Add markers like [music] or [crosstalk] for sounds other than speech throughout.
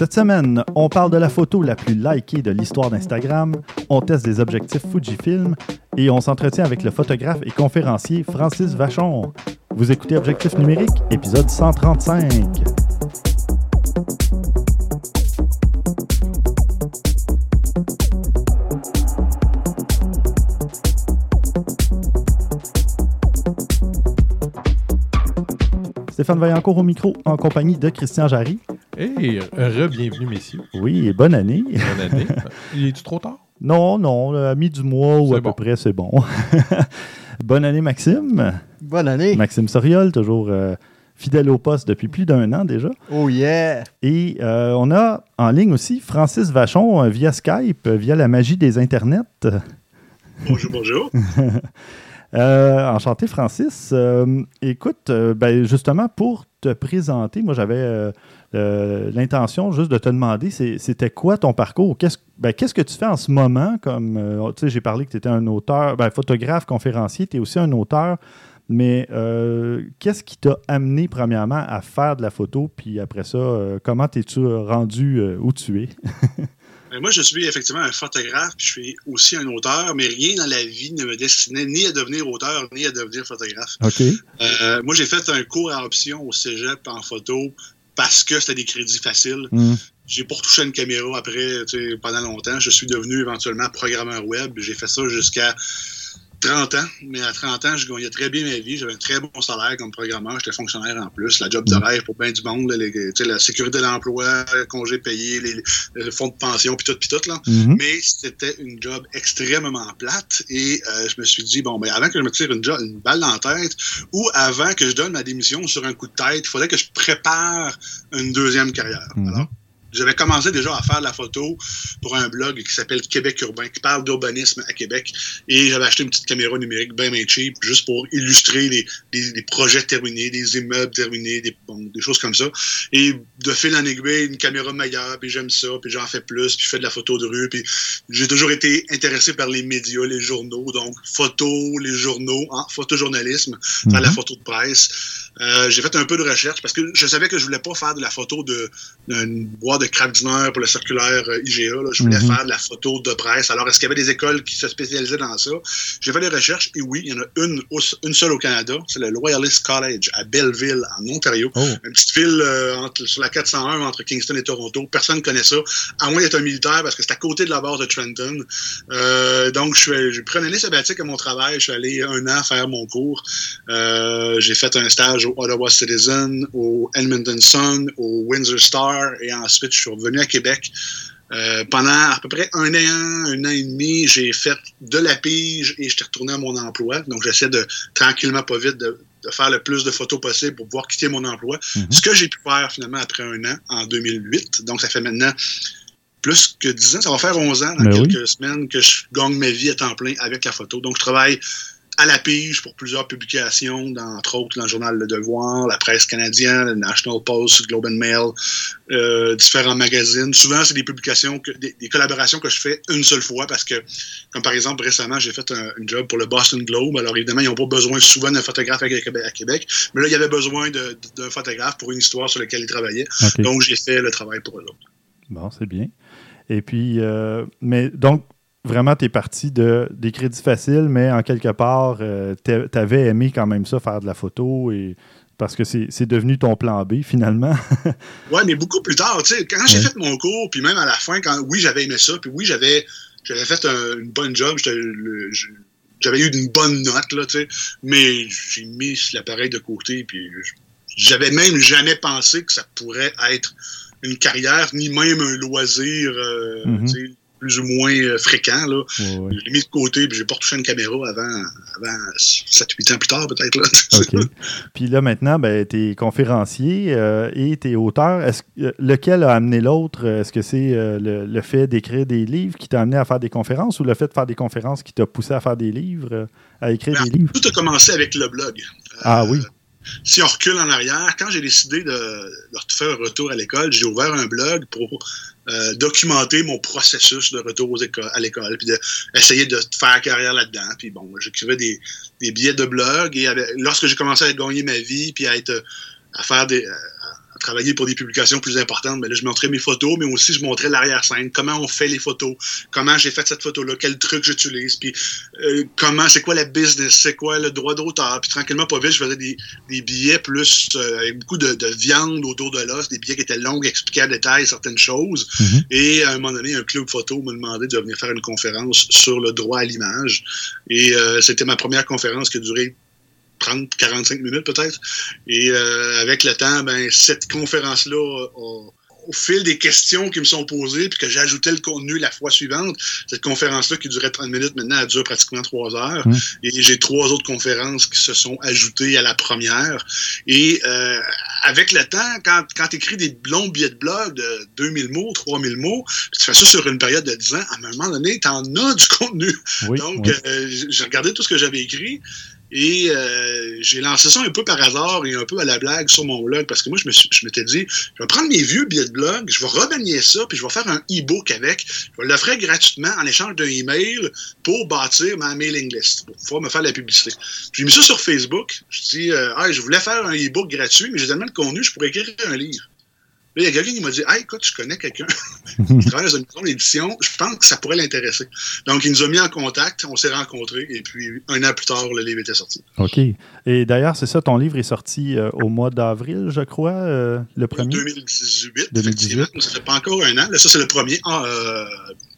Cette semaine, on parle de la photo la plus likée de l'histoire d'Instagram, on teste des objectifs Fujifilm et on s'entretient avec le photographe et conférencier Francis Vachon. Vous écoutez Objectif numérique, épisode 135. Stéphane Vaillancourt au micro en compagnie de Christian Jarry. Hey, re-bienvenue, messieurs. Oui, et bonne année. Bonne année. Il est-tu trop tard? Non, non, à mi du mois ou C'est à bon. peu près, c'est bon. [laughs] bonne année, Maxime. Bonne année. Maxime Soriol, toujours euh, fidèle au poste depuis plus d'un an déjà. Oh yeah. Et euh, on a en ligne aussi Francis Vachon euh, via Skype, euh, via la magie des internets. Bonjour, bonjour. [laughs] Euh, enchanté, Francis. Euh, écoute, euh, ben, justement, pour te présenter, moi, j'avais euh, l'intention juste de te demander, c'était quoi ton parcours? Qu'est-ce ben, qu'est-ce que tu fais en ce moment? Comme, euh, tu sais, j'ai parlé que tu étais un auteur, ben, photographe, conférencier, tu es aussi un auteur. Mais euh, qu'est-ce qui t'a amené, premièrement, à faire de la photo? Puis après ça, euh, comment t'es-tu rendu euh, où tu es? [laughs] Euh, Moi, je suis effectivement un photographe, puis je suis aussi un auteur, mais rien dans la vie ne me destinait ni à devenir auteur, ni à devenir photographe. Moi, j'ai fait un cours à option au cégep en photo parce que c'était des crédits faciles. Hmm. J'ai pas retouché une caméra après, tu sais, pendant longtemps. Je suis devenu éventuellement programmeur web. J'ai fait ça jusqu'à 30 ans, mais à 30 ans, je gagnais très bien ma vie. J'avais un très bon salaire comme programmeur. J'étais fonctionnaire en plus. La job de rêve pour bien du monde. là, les- la sécurité de l'emploi, le congé payé, les, le fonds de pension, puis tout, puis tout. Là. Mhm. Mais c'était une job extrêmement plate. Et euh, je me suis dit, bon, ben, avant que je me tire une, jo- une balle dans la tête ou avant que je donne ma démission sur un coup de tête, il fallait que je prépare une deuxième carrière. Mhm. Alors, j'avais commencé déjà à faire de la photo pour un blog qui s'appelle Québec Urbain, qui parle d'urbanisme à Québec. Et j'avais acheté une petite caméra numérique bien, bien cheap, juste pour illustrer les, les- les projets terminés, des immeubles terminés, des, bon, des choses comme ça. Et de fil en aiguille, une caméra meilleure, puis j'aime ça, puis j'en fais plus, puis je fais de la photo de rue, puis j'ai toujours été intéressé par les médias, les journaux, donc photo, les journaux, hein, photojournalisme, faire de la Mhm. photo de presse. Euh, j'ai fait un peu de recherche parce que je savais que je voulais pas faire de la photo de d'une boîte de crabe dîner pour le circulaire euh, IGA. là. Je voulais Mhm. faire de la photo de presse. Alors, est-ce qu'il y avait des écoles qui se spécialisaient dans ça? J'ai fait des recherches et oui, il y en a une, une seule au Canada. C'est le Loyalist College à Belleville, en Ontario. Oh. Une petite ville euh, entre- sur la 401 entre Kingston et Toronto. Personne ne connaît ça, à moins d'être un militaire parce que c'est à côté de la base de Trenton. Euh, donc, je j'ai pris une année sabbatique à mon travail. Je suis allé un an faire mon cours. J'ai fait un stage au Ottawa Citizen, au Edmonton Sun, au Windsor Star et ensuite je suis revenu à Québec. Euh, pendant à peu près un an, un an et demi, j'ai fait de la pige et j'étais retourné à mon emploi. Donc, j'essaie de tranquillement, pas vite, de, de faire le plus de photos possible pour pouvoir quitter mon emploi. Mhm. Ce que j'ai pu faire finalement après un an, en 2008. Donc, ça fait maintenant plus que 10 ans. Ça va faire 11 ans dans Ben oui. quelques semaines que je gagne ma vie à temps plein avec la photo. Donc, je travaille à la pige pour plusieurs publications, dans, entre autres dans le journal Le Devoir, la presse canadienne, le National Post, Globe and Mail, euh, différents magazines. Souvent, c'est des publications, que, des, des collaborations que je fais une seule fois parce que, comme par exemple, récemment, j'ai fait un, une job pour le Boston Globe. Alors, évidemment, ils n'ont pas besoin souvent d'un photographe à Québec, à Québec, mais là, il y avait besoin d'un photographe pour une histoire sur laquelle ils travaillaient. Donc, j'ai fait le travail pour eux autres. Bon, c'est bien. Et puis, euh, mais donc, vraiment, tu es parti de, des crédits faciles, mais en quelque part, tu avais aimé quand même ça, faire de la photo, et parce que c'est devenu ton plan B, finalement. [laughs] Ouais, mais beaucoup plus tard, tu sais, quand j'ai Ouais. fait mon cours, puis même à la fin, quand oui, j'avais aimé ça, puis oui, j'avais j'avais fait un- une bonne job, j'avais eu une bonne note, là, tu sais, mais j'ai mis l'appareil de côté, puis je- j'avais même jamais pensé que ça pourrait être une carrière, ni même un loisir, euh, Mhm. tu sais, plus ou moins euh, fréquent, là. Ouais, ouais. Je l'ai mis de côté, puis j'ai pas retouché une caméra avant, avant 7-8 ans plus tard, peut-être, là. [laughs] Puis là, maintenant, ben, tu es conférencier euh, et tu es auteur. Est-ce, euh, lequel a amené l'autre? Est-ce que c'est euh, le, le fait d'écrire des livres qui t'a amené à faire des conférences ou le fait de faire des conférences qui t'a poussé à faire des livres, euh, à écrire Ben, des livres? Tout a commencé avec le blog. Ah oui. Si on recule en arrière, quand j'ai décidé de, faire un retour à l'école, j'ai ouvert un blog pour euh, documenter mon processus de retour à l'école, puis d'essayer de, faire carrière là-dedans. Puis bon, j'écrivais des, billets de blog et lorsque j'ai commencé à gagner ma vie, puis à faire des travaillé pour des publications plus importantes, mais là, je montrais mes photos, mais aussi je montrais l'arrière-scène, comment on fait les photos, comment j'ai fait cette photo-là, quel truc j'utilise, puis euh, comment, c'est quoi la business, c'est quoi le droit d'auteur? Puis tranquillement, pas vite, je faisais des, des billets plus euh, avec beaucoup de, de, viande autour de l'os, des billets qui étaient longs, expliquaient en détail certaines choses. Mhm. Et à un moment donné, un club photo m'a demandé de venir faire une conférence sur le droit à l'image. Et euh, c'était ma première conférence qui a duré 30, 45 minutes peut-être. Et euh, avec le temps, ben, cette conférence-là a, au fil des questions qui me sont posées, puis que j'ajoutais le contenu la fois suivante, cette conférence-là qui durait 30 minutes, maintenant, elle dure pratiquement 3 heures. Mmh. Et j'ai trois autres conférences qui se sont ajoutées à la première. Et euh, avec le temps, quand, quand tu écris des longs billets de blog de 2000 mots, 3000 mots, puis tu fais ça sur une période de 10 ans, à un moment donné, tu en as du contenu. Oui, Donc, oui. euh, j'ai regardé tout ce que j'avais écrit. Et euh, j'ai lancé ça un peu par hasard et un peu à la blague sur mon blog parce que moi, je me suis- je m'étais dit, je vais prendre mes vieux billets de blog, je vais remanier ça, puis je vais faire un e-book avec. Je vais l'offrir gratuitement en échange d'un email pour bâtir ma mailing list, pour pouvoir me faire la publicité. J'ai mis ça sur Facebook. Je dis, euh, ah, je voulais faire un e-book gratuit, mais j'ai tellement de contenu, je pourrais écrire un livre. Là, il y a quelqu'un qui m'a dit, hey, écoute, je connais quelqu'un [laughs] qui travaille dans une maison d'édition, je pense que ça pourrait l'intéresser. Donc, il nous a mis en contact, on s'est rencontrés, et puis un an plus tard, le livre était sorti. OK. Et d'ailleurs, c'est ça, ton livre est sorti euh, au mois d'avril, je crois, euh, le premier? 2018, 2018. effectivement. Ça fait pas encore un an. Là, ça, c'est le premier. Ah, euh,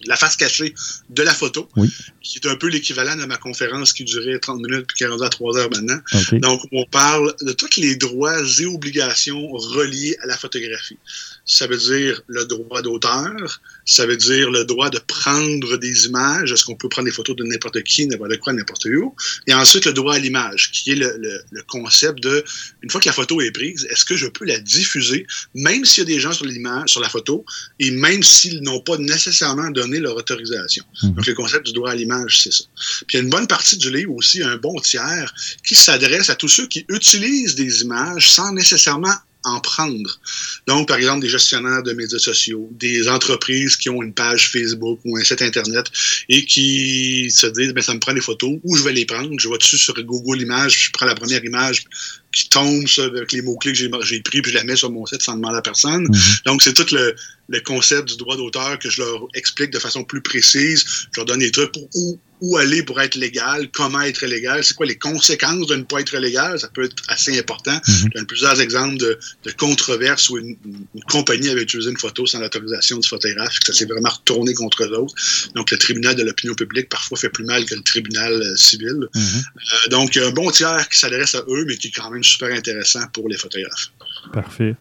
la face cachée de la photo, Oui. qui est un peu l'équivalent de ma conférence qui durait 30 minutes puis qui est rendue à 3 heures maintenant. Donc, on parle de tous les droits et obligations reliés à la photographie. Ça veut dire le droit d'auteur, ça veut dire le droit de prendre des images. Est-ce qu'on peut prendre des photos de n'importe qui, n'importe quoi, n'importe où? Et ensuite, le droit à l'image, qui est le, le- le concept de, une fois que la photo est prise, est-ce que je peux la diffuser, même s'il y a des gens sur l'image, sur la photo, et même s'ils n'ont pas nécessairement donné leur autorisation? Mhm. Donc, le concept du droit à l'image, c'est ça. Puis il y a une bonne partie du livre aussi, un bon tiers, qui s'adresse à tous ceux qui utilisent des images sans nécessairement en prendre. Donc, par exemple, des gestionnaires de médias sociaux, des entreprises qui ont une page Facebook ou un site Internet et qui se disent, ça me prend des photos, où je vais les prendre? Je vais dessus sur Google Images, je prends la première image qui tombe avec les mots-clés que j'ai pris, puis je la mets sur mon site sans demander à personne. Mhm. Donc, c'est tout le, le concept du droit d'auteur que je leur explique de façon plus précise. Je leur donne des trucs pour où, où aller pour être légal, comment être légal, c'est quoi les conséquences de ne pas être légal. Ça peut être assez important. Mhm. Je donne plusieurs exemples de, de controverses où une, une compagnie avait utilisé une photo sans l'autorisation du photographe, que ça s'est vraiment retourné contre eux autres. Donc, le tribunal de l'opinion publique parfois fait plus mal que le tribunal euh, civil. Mhm. Euh, donc, il y a un bon tiers qui s'adresse à eux, mais qui est quand même super intéressant pour les photographes. Parfait.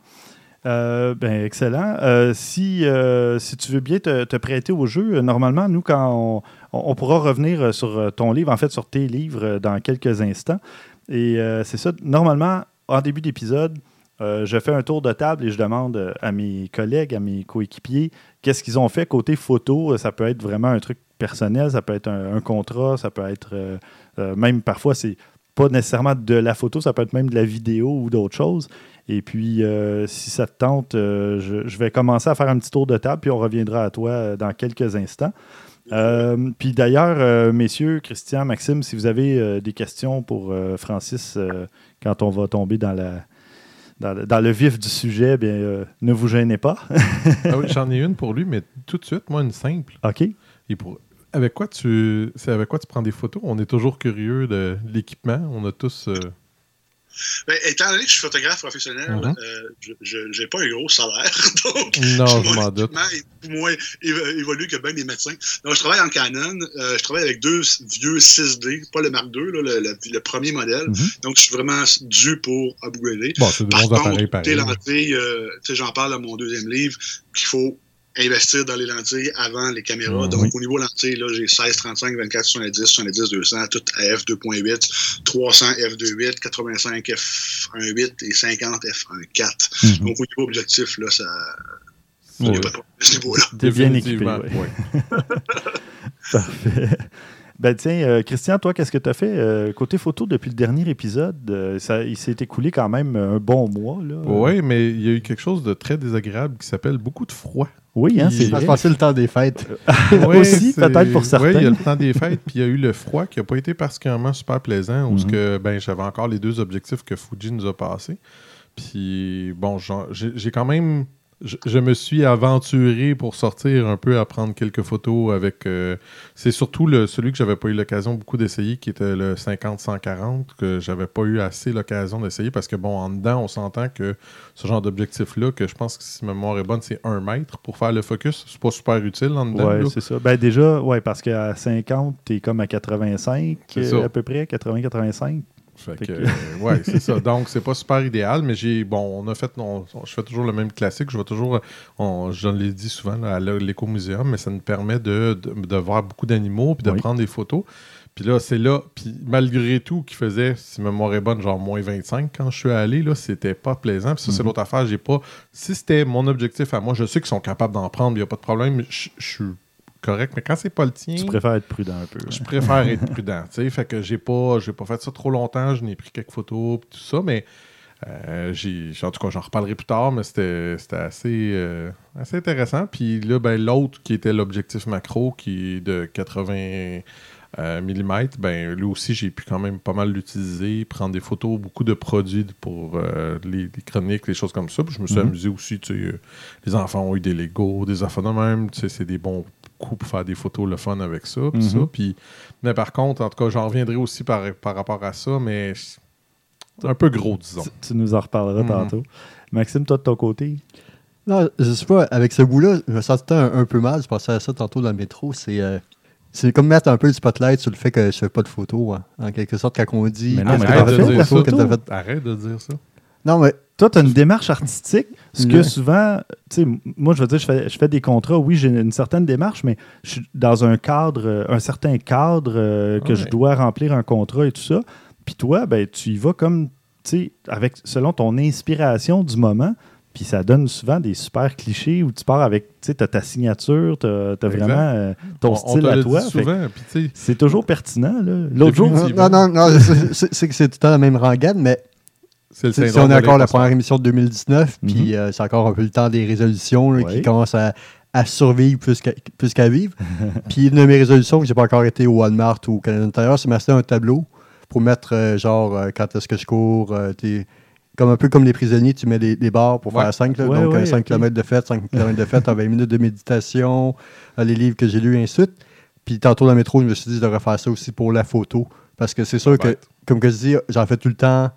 Euh, ben, excellent. Euh, si, euh, si tu veux bien te, te prêter au jeu, normalement, nous, quand on, pourra revenir sur ton livre, en fait, sur tes livres dans quelques instants. Et c'est ça, normalement, en début d'épisode, je fais un tour de table et je demande à mes collègues, à mes coéquipiers, qu'est-ce qu'ils ont fait côté photo. Ça peut être vraiment un truc personnel, ça peut être un, contrat, ça peut être même parfois, c'est pas nécessairement de la photo, ça peut être même de la vidéo ou d'autres choses. Et puis, euh, si ça te tente, euh, je, je vais commencer à faire un petit tour de table, puis on reviendra à toi euh, dans quelques instants. Euh, puis d'ailleurs, messieurs, Christian, Maxime, si vous avez des questions pour Francis quand on va tomber dans, la, dans, le, dans le vif du sujet, bien, euh, ne vous gênez pas. [laughs] Ah oui, j'en ai une pour lui, mais tout de suite, moi, une simple. OK? Et pour... Avec quoi tu c'est avec quoi tu prends des photos? On est toujours curieux de l'équipement. On a tous. euh, Ben, étant donné que je suis photographe professionnel, Mhm. euh, je n'ai pas un gros salaire. [laughs] Donc, Non, je m'en doute. équipement est moins évo- évolué que bien des médecins. Donc, je travaille en Canon. euh, je travaille avec deux vieux 6D, pas le Mark II, là, le, le- le premier modèle. Mhm. Donc, je suis vraiment dû pour upgrader. Bon, c'est Par bons appareils pareil. j'en parle dans mon deuxième livre, qu'il faut investir dans les lentilles avant les caméras. Mhm. Donc, au niveau lentilles, là, j'ai 16, 35, 24, 70, 70, 200, tout à f2.8, 300 f2.8, 85 f1.8 et 50 f1.4. Mhm. Donc, au niveau objectif, là, ça. Il Oui. n'y a pas de problème à ce niveau-là. T'es bien équipé. Définitivement, ouais. ouais. [laughs] Parfait. Ben tiens, euh, Christian, toi, qu'est-ce que tu as fait euh, côté photo depuis le dernier épisode? euh, ça, il s'est écoulé quand même un bon mois. Là. Oui, mais il y a eu quelque chose de très désagréable qui s'appelle beaucoup de froid. Oui, hein, c'est Ça vrai. se passait le temps des fêtes. [laughs] Ouais, Aussi, peut-être pour certains. Oui, il y a le temps des fêtes, puis il y a eu le froid qui n'a pas été particulièrement super plaisant, où ce Mhm. que, ben, j'avais encore les deux objectifs que Fuji nous a passés. Puis bon, j'ai quand même je, me suis aventuré pour sortir un peu à prendre quelques photos avec. Euh, c'est surtout le, celui que j'avais pas eu l'occasion beaucoup d'essayer, qui était le 50-140, que j'avais pas eu assez l'occasion d'essayer parce que, bon, en dedans, on s'entend que ce genre d'objectif-là, que je pense que si ma mémoire est bonne, c'est un mètre pour faire le focus. C'est pas super utile en dedans. Oui, c'est ça. Ben déjà, ouais, parce qu'à 50, tu es comme à 85 à peu près, 80-85. Fait que, ouais, c'est ça. Donc, c'est pas super idéal, mais j'ai, bon, on a fait, je fais toujours le même classique. Je vais toujours, je l'ai dit souvent à l'écomuséum, mais ça nous permet de, de, voir beaucoup d'animaux puis de prendre des photos. Puis là, c'est là, puis malgré tout, qui faisait, si ma mémoire est bonne, genre moins 25 quand je suis allé, là, c'était pas plaisant. Puis ça, c'est mhm. l'autre affaire, j'ai pas. Si c'était mon objectif à moi, je sais qu'ils sont capables d'en prendre, il n'y a pas de problème. Je suis correct, mais quand c'est pas le tien. Tu préfères être prudent un peu. Je préfère être prudent. Tu sais, fait que j'ai pas, j'ai pas fait ça trop longtemps. Je n'ai pris quelques photos tout ça, mais euh, j'ai, en tout cas, j'en reparlerai plus tard, mais c'était, assez, euh, assez intéressant. Puis là, ben, l'autre qui était l'objectif macro, qui est de 80 euh, mm, ben, lui aussi, j'ai pu quand même pas mal l'utiliser, prendre des photos, beaucoup de produits pour les, chroniques, les choses comme ça. Puis je me suis mhm. amusé aussi. Tu sais, les enfants ont eu des Lego, des enfants de même. Tu sais, c'est des bons pour faire des photos le fun avec ça. Mhm. Puis mais par contre, en tout cas, j'en reviendrai aussi par, par rapport à ça, mais c'est un peu gros, disons. Tu, nous en reparleras mhm. tantôt. Maxime, toi de ton côté? Non, je sais pas, avec ce bout-là, je me sentais un, peu mal. Je pensais à ça tantôt dans le métro. C'est. Euh, c'est comme mettre un peu le spotlight sur le fait que je fais pas de photos, hein. en quelque sorte, quand on dit. Mais non, mais arrête, de dire ça, arrête de dire ça. Non, mais toi, tu as une démarche artistique, ce que souvent, tu sais, moi, je veux dire, je fais, je fais des contrats, oui, j'ai une certaine démarche, mais je suis dans un cadre, un certain cadre euh, que je dois remplir un contrat et tout ça. Puis toi, ben, tu y vas comme, tu sais, avec, selon ton inspiration du moment, puis ça donne souvent des super clichés où tu pars avec, tu sais, ta signature, tu as, vraiment euh, ton style à toi. C'est toujours pertinent. L'autre jour, non, non, non, c'est que c'est tout le temps la même rengaine, mais si on est encore la première émission de 2019, puis mhm. euh, c'est encore un peu le temps des résolutions qui commencent à, survivre plus qu'à vivre. [laughs] puis une de mes résolutions, que j'ai pas encore été au Walmart ou au Canada Intérieur, c'est m'acheter un tableau pour mettre euh, genre euh, quand est-ce que je cours, comme un peu comme les prisonniers, tu mets des, barres pour faire 5, donc 5 km de fête, 5 km de fête, 20 minutes de méditation, les livres que j'ai lus, et ainsi de suite. Puis tantôt dans le métro, je me suis dit, je devrais faire ça aussi pour la photo. Parce que c'est sûr que, comme que je dis, j'en fais tout le temps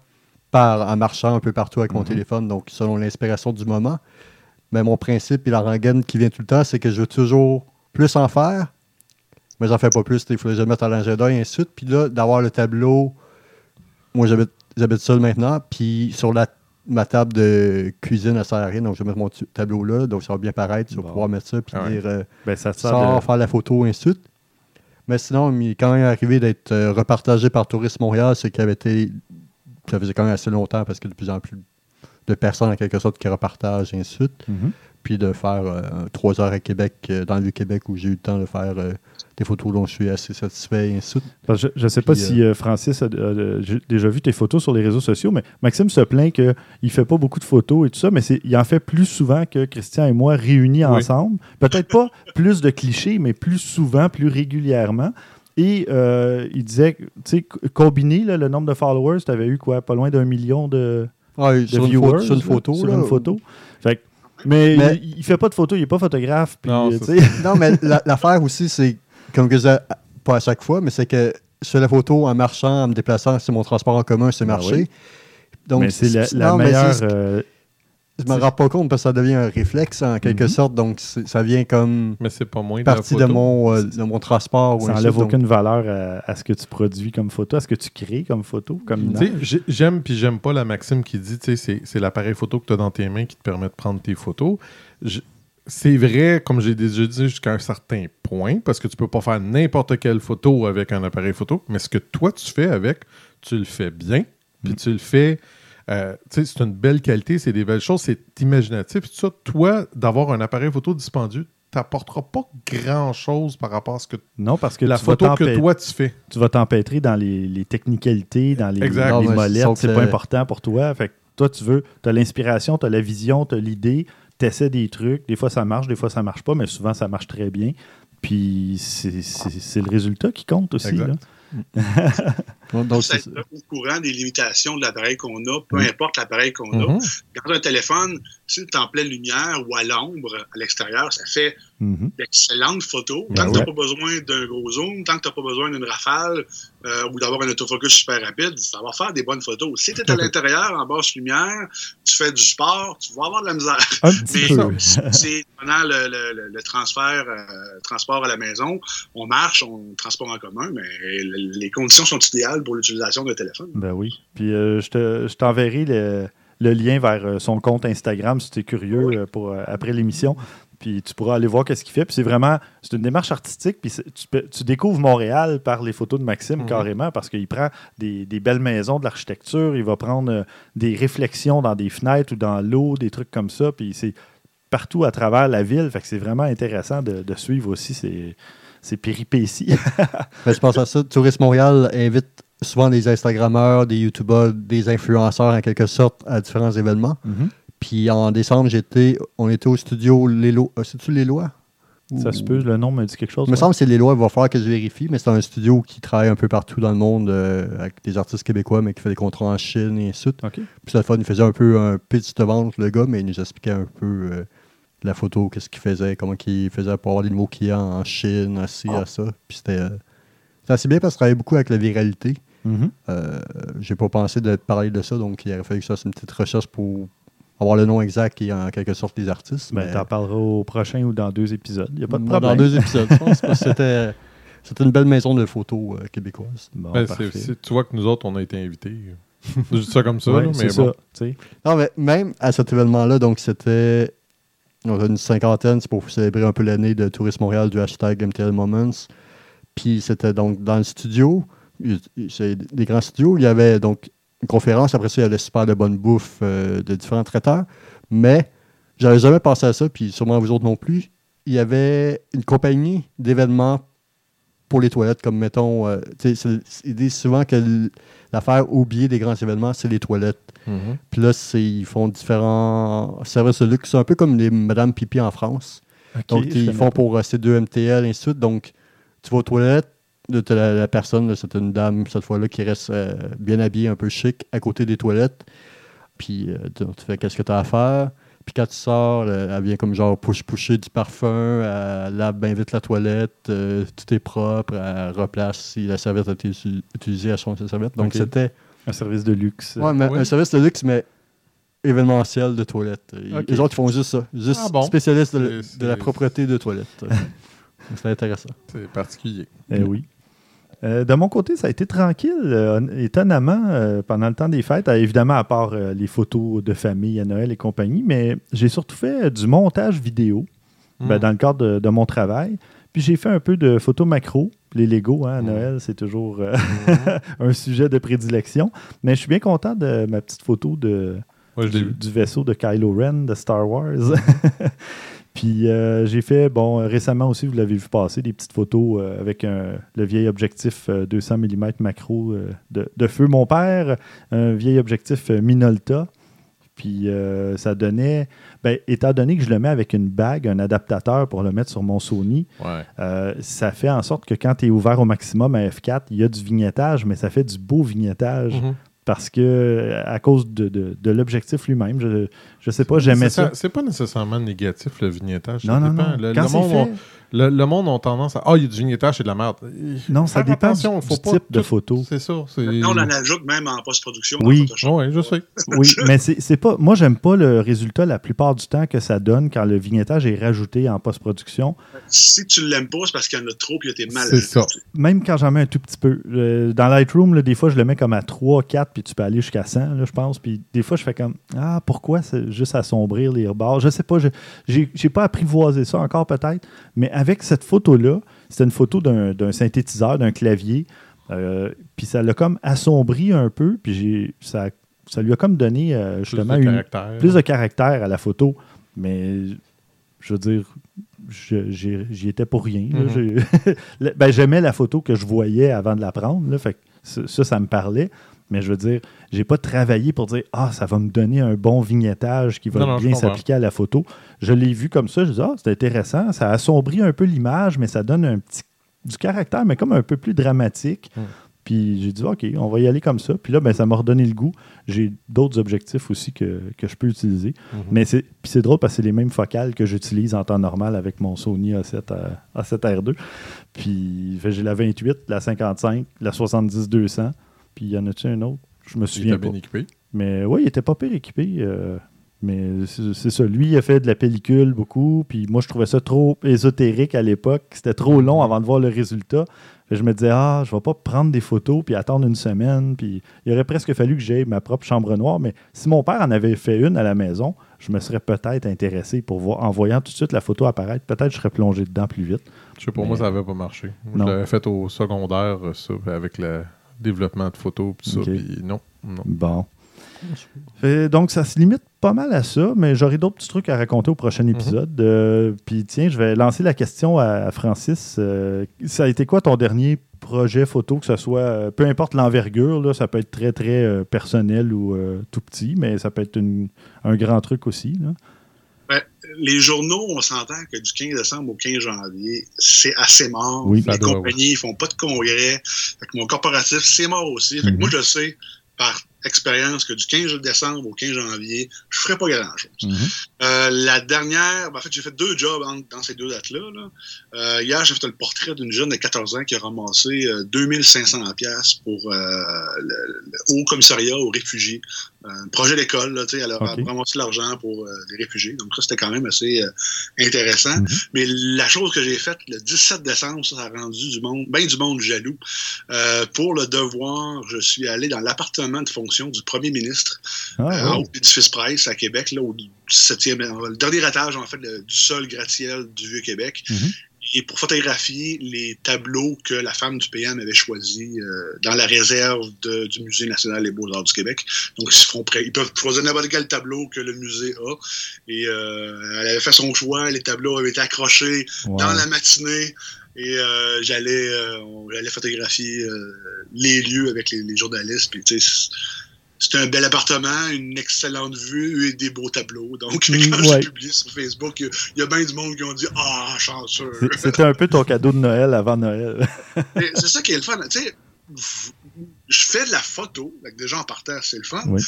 en marchant un peu partout avec mon mhm. téléphone, donc selon l'inspiration du moment. Mais mon principe et la rengaine qui vient tout le temps, c'est que je veux toujours plus en faire, mais j'en fais pas plus. Il faut que je le mette à l'agenda et ainsi de suite. Puis là, d'avoir le tableau, moi j'habite seul maintenant, puis sur la, ma table de cuisine, à sert donc je vais mettre mon tableau là, donc ça va bien paraître, tu vas pouvoir mettre ça, puis dire euh, ben, ça faire la photo et ainsi de suite. Mais sinon, il est quand même arrivé d'être euh, repartagé par Tourisme Montréal, ce qui avait été ça faisait quand même assez longtemps parce que de plus en plus de personnes, en quelque sorte, qui repartagent et ainsi de suite. Mhm. Puis de faire euh, trois heures à Québec, euh, dans le Vieux-Québec, où j'ai eu le temps de faire euh, des photos dont je suis assez satisfait et ainsi de suite. je ne sais pas si Francis a, déjà vu tes photos sur les réseaux sociaux, mais Maxime se plaint qu'il ne fait pas beaucoup de photos et tout ça, mais il en fait plus souvent que Christian et moi réunis ensemble. Peut-être pas [laughs] plus de clichés, mais plus souvent, plus régulièrement. Et euh, il disait, tu sais, combiné, le nombre de followers, tu avais eu quoi, pas loin d'un million de, sur viewers. Une sur une photo. Sur une photo. mais, il, ne fait pas de photos, il n'est pas photographe. non, mais l'affaire aussi, c'est, comme je disais, pas à chaque fois, mais c'est que fais la photo en marchant, en me déplaçant, c'est mon transport en commun, c'est ben marcher. Donc, mais c'est la, meilleure. Je me rends pas compte parce que ça devient un réflexe en quelque mhm. sorte, donc ça vient comme Mais c'est pas moins partie de, mon, euh, de mon transport. Ça n'enlève aucune valeur à, ce que tu produis comme photo, à ce que tu crées comme photo, comme J'aime puis j'aime pas la maxime qui dit c'est l'appareil photo que tu as dans tes mains qui te permet de prendre tes photos. C'est vrai, comme j'ai déjà dit, jusqu'à un certain point, parce que tu peux pas faire n'importe quelle photo avec un appareil photo, mais ce que toi tu fais avec, tu le fais bien, puis mm. tu le fais euh, c'est une belle qualité, c'est des belles choses, c'est imaginatif. Tout ça, toi, d'avoir un appareil photo dispendieux, t'apportera pas grand-chose par rapport à ce que non parce que la photo que toi tu fais. Tu vas t'empêtrer dans les, technicalités, dans les, les molettes, c'est pas important pour toi. Fait toi tu veux, tu as l'inspiration, tu as la vision, tu as l'idée, essaies des trucs, des fois ça marche, des fois ça marche pas, mais souvent ça marche très bien. Puis c'est le résultat qui compte aussi. [laughs] Donc, c'est au courant des limitations de l'appareil qu'on a, peu importe l'appareil qu'on a. Mm-hmm. Quand un téléphone, si tu es en pleine lumière ou à l'ombre, à l'extérieur, ça fait mm-hmm. d'excellentes photos. Ben tant que tu n'as pas besoin d'un gros zoom, tant que tu n'as pas besoin d'une rafale euh, ou d'avoir un autofocus super rapide, ça va faire des bonnes photos. Si tu es à l'intérieur, en basse lumière, tu fais du sport, tu vas avoir de la misère. Mais [laughs] c'est pendant le, le, transfert, euh, transport à la maison, on marche, on transport en commun, mais les conditions sont idéales pour l'utilisation d'un téléphone. Ben oui. Puis euh, je t'enverrai le, le, lien vers euh, son compte Instagram si tu es curieux euh, pour, après l'émission. Puis tu pourras aller voir qu'est-ce qu'il fait. Puis c'est vraiment, c'est une démarche artistique. Puis tu, découvres Montréal par les photos de Maxime mhm. carrément parce qu'il prend des, belles maisons, de l'architecture. Il va prendre des réflexions dans des fenêtres ou dans l'eau, des trucs comme ça. Puis c'est partout à travers la ville. Fait que c'est vraiment intéressant de, de suivre aussi ces, péripéties. [laughs] Ben, je pense à ça. Tourisme Montréal invite souvent des Instagrammeurs, des YouTubers, des influenceurs en quelque sorte à différents événements. Mm-hmm. Puis en décembre, j'étais, on était au studio Lélo. Euh, c'est-tu Les Lois? Ça se peut, le nom me dit quelque chose. Il me semble que c'est Les Lois, il va falloir que je vérifie, mais c'est un studio qui travaille un peu partout dans le monde euh, avec des artistes québécois, mais qui fait des contrats en Chine et ainsi de suite. Puis cette fois, il faisait un peu un pitch de vente, le gars, mais il nous expliquait un peu euh, la photo, qu'est-ce qu'il faisait, comment il faisait pour avoir des nouveaux clients en Chine, assis à ça. Puis c'était euh, assez bien parce qu'il travaillait beaucoup avec la viralité. Mm-hmm. Euh, j'ai pas pensé de parler de ça, donc il aurait fallu que ça fasse une petite recherche pour avoir le nom exact et en quelque sorte des artistes. Ben, mais... T'en parleras au prochain ou dans deux épisodes. Il n'y a pas de problème. Dans deux épisodes, je pense, que [laughs] c'était. C'était une belle maison de photos euh, québécoise. Ben, tu vois que nous autres, on a été invités. [laughs] je dis ça comme ça, mais bon. Ça, non, mais même à cet événement-là, donc c'était on a une cinquantaine, c'est pour célébrer un peu l'année de Tourisme Montréal du hashtag MTL Moments. Puis c'était donc dans le studio, c'est des grands studios, il y avait donc une conférence, après ça, il y avait super de bonne bouffe euh, de différents traiteurs. Mais j'avais jamais pensé à ça, puis sûrement vous autres non plus. Il y avait une compagnie d'événements pour les toilettes, comme mettons, euh, ils disent souvent que l'affaire oubliée des grands événements, c'est les toilettes. Mhm. Puis là, ils font différents services de luxe, un peu comme les Madame Pipi en France. donc, ils font pour C2 MTL, et ainsi de suite. Donc, tu vas aux toilettes, la, la personne, c'est une dame, cette fois-là, qui reste euh, bien habillée, un peu chic, à côté des toilettes. Puis, euh, tu, fais qu'est-ce que tu as à faire? Puis quand tu sors, elle vient comme genre push-pusher du parfum, elle lave bien vite la toilette, euh, tout est propre, elle replace si la serviette a été utilisée à son serviette. Donc, c'était un service de luxe. Ouais, mais un service de luxe, mais événementiel de toilette. Les autres font juste ça. Juste ah spécialistes de, la propreté de toilette. [laughs] C'est intéressant. C'est particulier. Eh oui. Euh, de mon côté, ça a été tranquille, euh, étonnamment, euh, pendant le temps des fêtes. évidemment, à part les photos de famille à Noël et compagnie, mais j'ai surtout fait du montage vidéo ben, hmm. dans le cadre de, mon travail. Puis j'ai fait un peu de photos macro. Les Lego, hein, à Noël, c'est toujours euh, [laughs] un sujet de prédilection. Mais je suis bien content de ma petite photo de, du, vaisseau de Kylo Ren de Star Wars. [laughs] Puis euh, j'ai fait, bon, récemment aussi, vous l'avez vu passer, des petites photos euh, avec le vieil objectif 200 mm macro de, de, feu. Mon père, un vieil objectif Minolta. Puis ça donnait ben, étant donné que je le mets avec une bague, un adaptateur pour le mettre sur mon Sony, euh, ça fait en sorte que quand tu es ouvert au maximum à F4, il y a du vignettage, mais ça fait du beau vignettage. Mhm. Parce que, à cause de, l'objectif lui-même, je ne sais pas, j'aimais ça. C'est pas nécessairement négatif, le vignettage. Non, non, non. Le, monde, le, le, monde a tendance à. Ah, il y a du vignettage, c'est de la merde. Non, ça dépend attention, du, faut type de photo. C'est ça. on en ajoute même en post-production. Oui, oui, je sais. [laughs] oui, mais c'est pas. Moi, j'aime pas le résultat la plupart du temps que ça donne quand le vignettage est rajouté en post-production. Si tu l'aimes pas, c'est parce qu'il y en a trop et que tu mal C'est ça. Même quand j'en mets un tout petit peu. Euh, dans Lightroom, des fois, je le mets comme à 3, 4, puis tu peux aller jusqu'à 100, je pense. Puis des fois, je fais comme Ah, pourquoi c'est juste assombrir les rebords? Je sais pas. J'ai pas apprivoisé ça encore, peut-être. Mais avec cette photo-là, c'était une photo d'un synthétiseur, d'un clavier. Euh, puis ça l'a comme assombri un peu, puis ça, ça lui a comme donné euh, justement plus de, caractère à la photo. Mais je veux dire, j'y étais pour rien. Mm-hmm. [laughs] ben, J'aimais la photo que je voyais avant de la prendre. fait ça, ça me parlait. Mais je veux dire, j'ai pas travaillé pour dire Ah, ça va me donner un bon vignettage qui va bien s'appliquer à la photo. Je l'ai vu comme ça, je dis Ah, c'est intéressant, ça assombrit un peu l'image, mais ça donne un petit du caractère, mais comme un peu plus dramatique. Hmm. Puis j'ai dit, OK, on va y aller comme ça. Puis là, ben, ça m'a redonné le goût. J'ai d'autres objectifs aussi que, je peux utiliser. Mhm. Mais c'est, puis c'est drôle parce que c'est les mêmes focales que j'utilise en temps normal avec mon Sony A7, A7R2. Puis j'ai la 28, la 55, la 70-200. Puis il y en a-tu un autre? Je me souviens il était bien équipé. Mais oui, il était pas pire équipé. Euh, mais c'est ça. Lui, il a fait de la pellicule beaucoup. Puis moi, je trouvais ça trop ésotérique à l'époque. C'était trop long avant de voir le résultat je me disais, ah, je vais pas prendre des photos puis attendre une semaine. Puis il aurait presque fallu que j'aie ma propre chambre noire. Mais si mon père en avait fait une à la maison, je me serais peut-être intéressé pour voir, en voyant tout de suite la photo apparaître, peut-être je serais plongé dedans plus vite. Je sais, pour moi, ça n'avait pas marché. je l'avais fait au secondaire, ça, avec le développement de photos, puis ça, puis non, non. Bon donc, ça se limite pas mal à ça, mais j'aurai d'autres petits trucs à raconter au prochain mhm. épisode. Euh, puis tiens, je vais lancer la question à, Francis. Euh, ça a été quoi ton dernier projet photo, que ce soit, euh, peu importe l'envergure, ça peut être très, très personnel ou tout petit, mais ça peut être un grand truc aussi. Ben, les journaux, on s'entend que du 15 décembre au 15 janvier, c'est assez mort. les compagnies ne font pas de congrès. mon corporatif, c'est mort aussi. Fait mhm. moi, je sais, par expérience que du 15 décembre au 15 janvier, je ferais pas grand-chose. Mm-hmm. Euh, la dernière, ben, en fait, j'ai fait deux jobs dans ces deux dates-là. Euh, hier, j'ai fait le portrait d'une jeune de 14 ans qui a ramassé 2500 euh, pièces pour le, Haut Commissariat aux réfugiés. Un projet d'école, elle a ramassé l'argent pour les réfugiés. Donc ça, c'était quand même assez intéressant. Mm-hmm. Mais la chose que j'ai faite le 17 décembre, ça, a rendu du monde, bien du monde jaloux. pour le devoir, je suis allé dans l'appartement de fonction du premier ministre ah, au l'édifice Price à Québec, là, au septième, le dernier étage en fait du sol gratte-ciel du Vieux-Québec. Mhm. Et pour photographier les tableaux que la femme du PM avait choisis euh, dans la réserve du Musée national des beaux-arts du Québec. Donc, ils, font ils peuvent choisir n'importe quel tableau que le musée a. Et euh, elle avait fait son choix, les tableaux avaient été accrochés dans la matinée. Et euh, j'allais, photographier les lieux avec les, les journalistes. Puis, c'est un bel appartement, une excellente vue et des beaux tableaux. Donc, mm, [laughs] quand j'ai publié sur Facebook, il y, a bien du monde qui ont dit Ah, chanceux. C'était un peu ton cadeau de Noël avant Noël. [laughs] c'est ça qui est le fun. Tu sais, [laughs] je fais de la photo. Déjà en parterre, c'est le fun. Oui.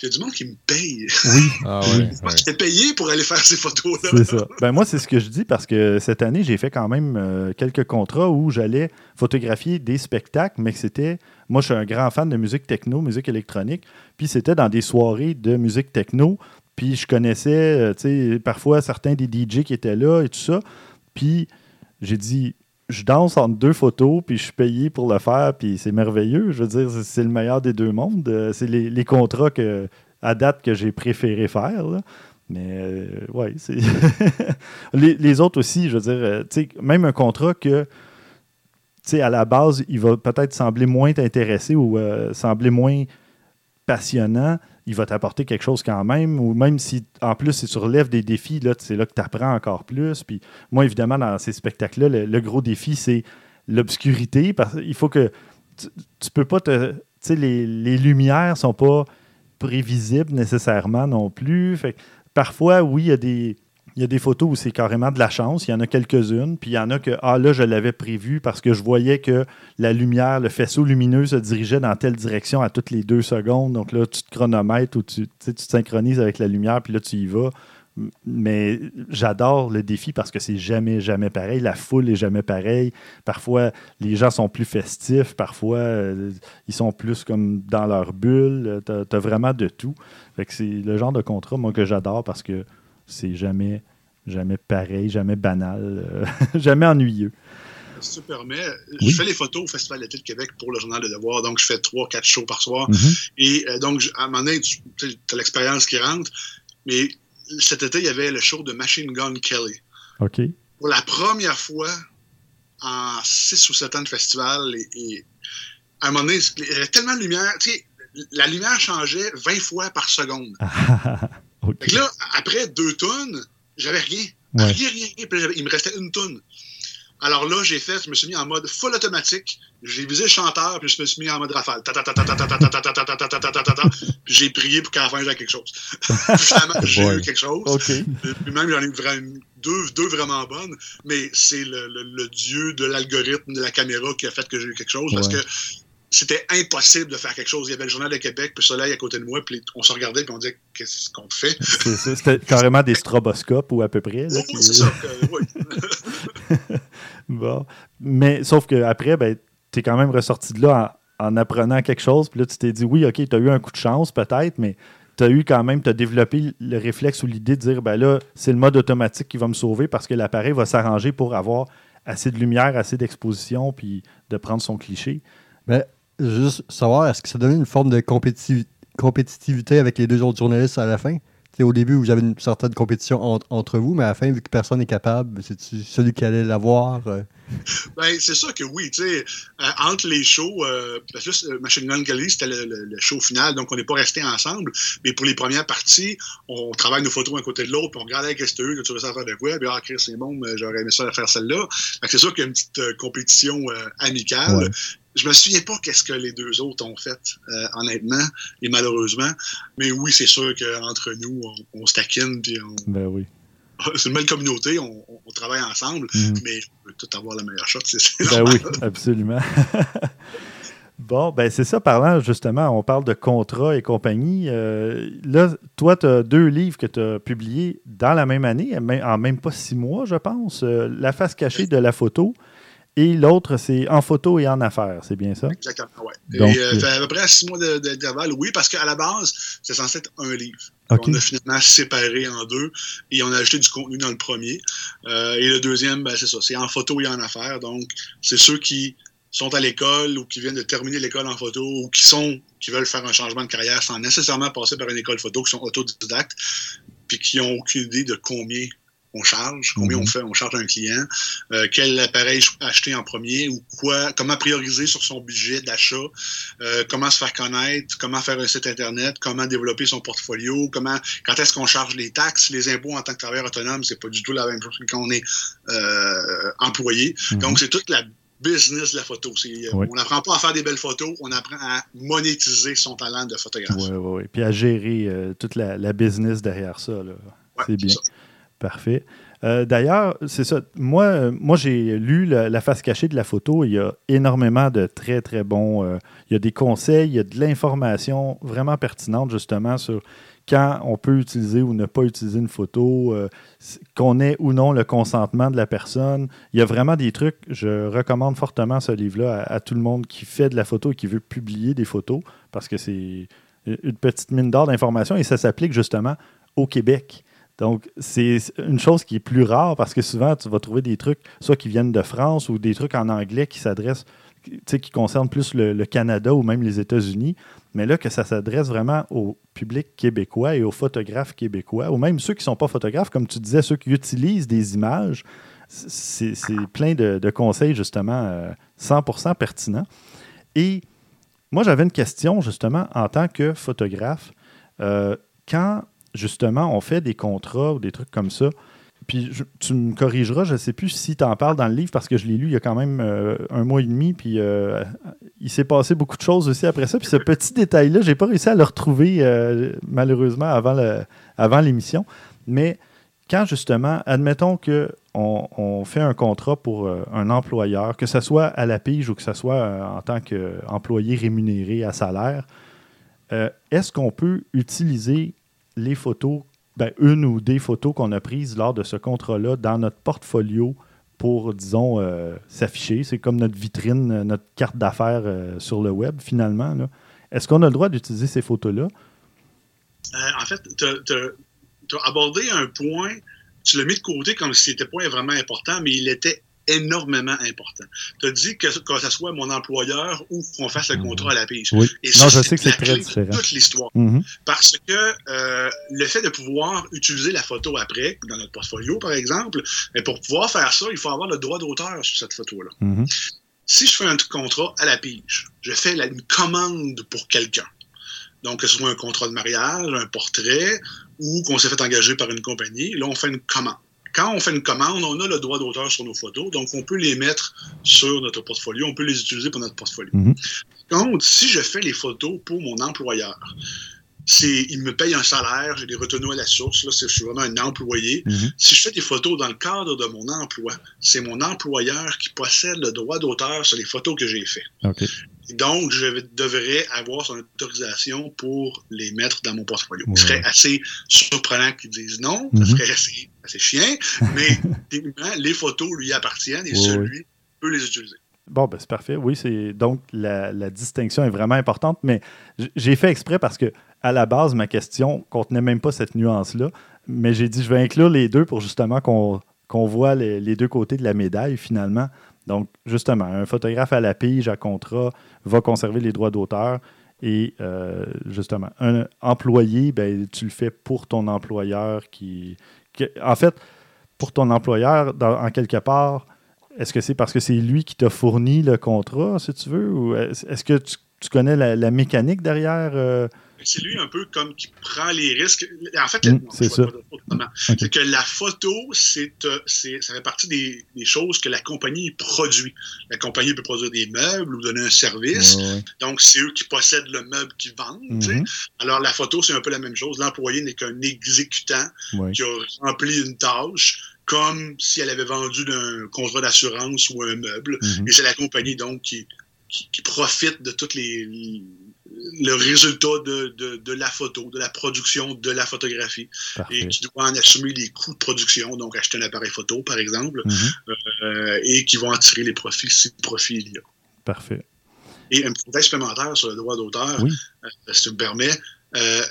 Il y a du monde qui me paye. Oui. [laughs] Ah ouais, J'étais payé pour aller faire ces photos-là. C'est ça. Ben moi, c'est ce que je dis parce que cette année, j'ai fait quand même euh, quelques contrats où j'allais photographier des spectacles, mais c'était. Moi, je suis un grand fan de musique techno, musique électronique. Puis c'était dans des soirées de musique techno. Puis je connaissais, euh, tu sais, parfois certains des DJ qui étaient là et tout ça. Puis j'ai dit, je danse entre deux photos, puis je suis payé pour le faire, puis c'est merveilleux. Je veux dire, c'est le meilleur des deux mondes. Euh, c'est les, contrats que, à date que j'ai préféré faire. Mais euh, c'est. [laughs] les, autres aussi, je veux dire, euh, même un contrat que, à la base, il va peut-être sembler moins t'intéresser ou sembler moins passionnant il va t'apporter quelque chose quand même, ou même si en plus il surlève des défis, c'est là que tu apprends encore plus. Puis moi, évidemment, dans ces spectacles-là, le, gros défi, c'est l'obscurité. Parce qu'il faut que tu, tu, peux pas te. Tu sais, les, les lumières sont pas prévisibles nécessairement non plus. Fait parfois, oui, il y a des il y a des photos où c'est carrément de la chance. Il y en a quelques-unes. Puis il y en a que, ah là, je l'avais prévu parce que je voyais que la lumière, le faisceau lumineux se dirigeait dans telle direction à toutes les deux secondes. Donc là, tu te chronomètres ou tu, tu te synchronises avec la lumière, puis là, tu y vas. Mais j'adore le défi parce que c'est jamais, jamais pareil. La foule est jamais pareille. Parfois, les gens sont plus festifs. Parfois, euh, ils sont plus comme dans leur bulle. Tu as, vraiment de tout. c'est le genre de contrat, moi, que j'adore parce que c'est jamais, jamais pareil, jamais banal, euh, [laughs] jamais ennuyeux. Si tu permets, je fais les photos au Festival d'été de Québec pour le Journal de Devoir, donc je fais trois, quatre shows par soir. Mm-hmm. Et euh, donc, à un moment donné, tu as l'expérience qui rentre, mais cet été, il y avait le show de Machine Gun Kelly. OK. Pour la première fois en six ou sept ans de festival, et, à un moment donné, il y avait tellement de lumière, tu sais, la lumière changeait 20 fois par seconde. [laughs] là, après deux tonnes, j'avais rien. Rien, rien, rien. il me restait une tonne. Alors là, j'ai fait, je me suis mis en mode full automatique. J'ai visé le chanteur, puis je me suis mis en mode rafale. Puis j'ai prié pour qu'à la fin, j'ai quelque chose. Finalement, j'ai eu quelque chose. Puis même, j'en ai eu deux, deux vraiment bonnes, mais c'est le, le, dieu de l'algorithme de la caméra qui a fait que j'ai eu quelque chose. Parce que c'était impossible de faire quelque chose. Il y avait le Journal de Québec, puis le soleil à côté de moi, puis on se regardait, puis on disait Qu'est-ce qu'on fait? C'était carrément des stroboscopes, ou à peu près. oui, c'est ça. oui. [laughs] bon. Mais sauf qu'après, ben, tu es quand même ressorti de là en, apprenant quelque chose, puis là, tu t'es dit Oui, OK, tu as eu un coup de chance, peut-être, mais tu as eu quand même, tu as développé le réflexe ou l'idée de dire ben là, c'est le mode automatique qui va me sauver parce que l'appareil va s'arranger pour avoir assez de lumière, assez d'exposition, puis de prendre son cliché. Mais juste savoir, est-ce que ça donnait une forme de compétitivité avec les deux autres journalistes à la fin? au début, vous avez une certaine compétition entre vous, mais à la fin, vu que personne n'est capable, c'est celui qui allait l'avoir. Euh? Ben, c'est sûr que oui. Euh, entre les shows, euh, parce que euh, Machine Gun Galley, c'était le, show final, donc on n'est pas resté ensemble. Mais pour les premières parties, on travaille nos photos un côté de l'autre, puis on regardait qu'est-ce que tu veux faire de quoi, puis ah, c'est bon, j'aurais aimé ça faire celle-là. C'est sûr qu'il y a une petite compétition amicale. Je me souviens pas qu'est-ce que les deux autres ont fait, honnêtement, et malheureusement. Mais oui, c'est sûr qu'entre nous, on, se taquine, puis on. Ben oui. [laughs] C'est une belle communauté, on, travaille ensemble, mm. mais on veut tout avoir la meilleure shot. C'est, ben oui, absolument. [laughs] Bon, ben c'est ça, parlant justement, on parle de contrats et compagnie. Euh, là, toi, tu as deux livres que tu as publiés dans la même année, en même pas six mois, je pense. Euh, la face cachée de la photo et l'autre, c'est en photo et en affaires, c'est bien ça? Exactement, oui. Et euh, fait à peu près six mois d'intervalle, oui, parce qu'à la base, c'est censé être un livre. On a finalement séparé en deux et on a ajouté du contenu dans le premier. Euh, et le deuxième, ben, c'est ça, c'est en photo et en affaires. Donc, c'est ceux qui sont à l'école ou qui viennent de terminer l'école en photo ou qui sont qui veulent faire un changement de carrière sans nécessairement passer par une école photo, qui sont autodidactes, puis qui n'ont aucune idée de combien on charge, combien on mhm. fait, on charge un client, euh, quel appareil acheter en premier ou quoi, comment prioriser sur son budget d'achat, euh, comment se faire connaître, comment faire un site internet, comment développer son portfolio, comment, quand est-ce qu'on charge les taxes, les impôts en tant que travailleur autonome, c'est pas du tout la même chose que quand on est euh, employé. Mhm. Donc c'est toute la business de la photo. On n'apprend pas à faire des belles photos, on apprend à monétiser son talent de photographe. Oui, oui, oui. Puis à gérer toute la, business derrière ça. c'est bien. Parfait. Euh, d'ailleurs, c'est ça. Moi, moi j'ai lu la, face cachée de la photo. Il y a énormément de très, très bons. Euh, il y a des conseils, il y a de l'information vraiment pertinente, justement, sur quand on peut utiliser ou ne pas utiliser une photo, euh, qu'on ait ou non le consentement de la personne. Il y a vraiment des trucs. Je recommande fortement ce livre-là à, tout le monde qui fait de la photo et qui veut publier des photos parce que c'est une petite mine d'or d'informations et ça s'applique justement au Québec. Donc, c'est une chose qui est plus rare parce que souvent, tu vas trouver des trucs, soit qui viennent de France ou des trucs en anglais qui s'adressent, tu sais, qui concernent plus le, Canada ou même les États-Unis. Mais là, que ça s'adresse vraiment au public québécois et aux photographes québécois, ou même ceux qui ne sont pas photographes, comme tu disais, ceux qui utilisent des images. C'est plein de, conseils, justement, 100% euh, pertinents. Et moi, j'avais une question, justement, en tant que photographe. Euh, quand justement, on fait des contrats ou des trucs comme ça. Puis tu me corrigeras, je ne sais plus si tu en parles dans le livre parce que je l'ai lu il y a quand même euh, un mois et demi. Puis euh, il s'est passé beaucoup de choses aussi après ça. Puis ce petit détail-là, je n'ai pas réussi à le retrouver euh, malheureusement avant l'émission. Mais quand justement, admettons qu'on on fait un contrat pour un employeur, que ce soit à la pige ou que ce soit en tant qu'employé rémunéré à salaire, est-ce qu'on peut utiliser les photos, ben, une ou des photos qu'on a prises lors de ce contrat-là dans notre portfolio pour, disons, euh, s'afficher. C'est comme notre vitrine, euh, notre carte d'affaires euh, sur le web, finalement. Est-ce qu'on a le droit d'utiliser ces photos-là? en fait, tu as, abordé un point, tu l'as mis de côté comme si c'était pas vraiment important, mais il était énormément important. Tu as dit que, que ce soit mon employeur ou qu'on fasse le mhm. contrat à la pige. Oui. Et non, je sais que c'est très différent. toute l'histoire. Mhm. Parce que euh, le fait de pouvoir utiliser la photo après, dans notre portfolio, par exemple, mais pour pouvoir faire ça, il faut avoir le droit d'auteur sur cette photo-là. Mhm. Si je fais un contrat à la pige, je fais une commande pour quelqu'un. Donc, que ce soit un contrat de mariage, un portrait, ou qu'on s'est fait engager par une compagnie, là, on fait une commande. Quand on fait une commande, on a le droit d'auteur sur nos photos, donc on peut les mettre sur notre portfolio, on peut les utiliser pour notre portfolio. Mm si je fais les photos pour mon employeur, c'est il me paye un salaire, j'ai des retenues à la source, là, je suis vraiment un employé. Mhm. Si je fais des photos dans le cadre de mon emploi, c'est mon employeur qui possède le droit d'auteur sur les photos que j'ai faites. Donc, je devrais avoir son autorisation pour les mettre dans mon portfolio. Ce serait assez surprenant qu'ils disent non, ce mhm. serait assez, assez chien, mais [laughs] les photos lui appartiennent et celui peut les utiliser. Bon, ben c'est parfait. Oui, c'est donc la, distinction est vraiment importante, mais j'ai fait exprès parce que à la base, ma question contenait même pas cette nuance-là. Mais j'ai dit je vais inclure les deux pour justement qu'on voit les, deux côtés de la médaille finalement. Donc, justement, un photographe à la pige, à contrat, va conserver les droits d'auteur. Et euh, justement, un employé, ben, tu le fais pour ton employeur qui. En fait, pour ton employeur, en quelque part, est-ce que c'est parce que c'est lui qui t'a fourni le contrat, si tu veux, ou est-ce que tu, connais la, mécanique derrière? Euh? C'est lui un peu comme qui prend les risques. En fait, hmm, c'est ça. Que la photo, c'est, euh, ça fait partie des, choses que la compagnie produit. La compagnie peut produire des meubles ou donner un service. Donc, c'est eux qui possèdent le meuble qu'ils vendent. Mm-hmm. Alors, la photo, c'est un peu la même chose. L'employé n'est qu'un exécutant qui a rempli une tâche comme si elle avait vendu un contrat d'assurance ou un meuble. Mhm. Et c'est la compagnie donc qui, qui, profite de tous les le résultat de, de, la photo, de la production de la photographie, et qui doit en assumer les coûts de production, donc acheter un appareil photo, par exemple, mhm. euh, et qui vont en tirer les profits si profit il y a. Parfait. Et un petit supplémentaire sur le droit d'auteur, euh, si tu me permets, euh,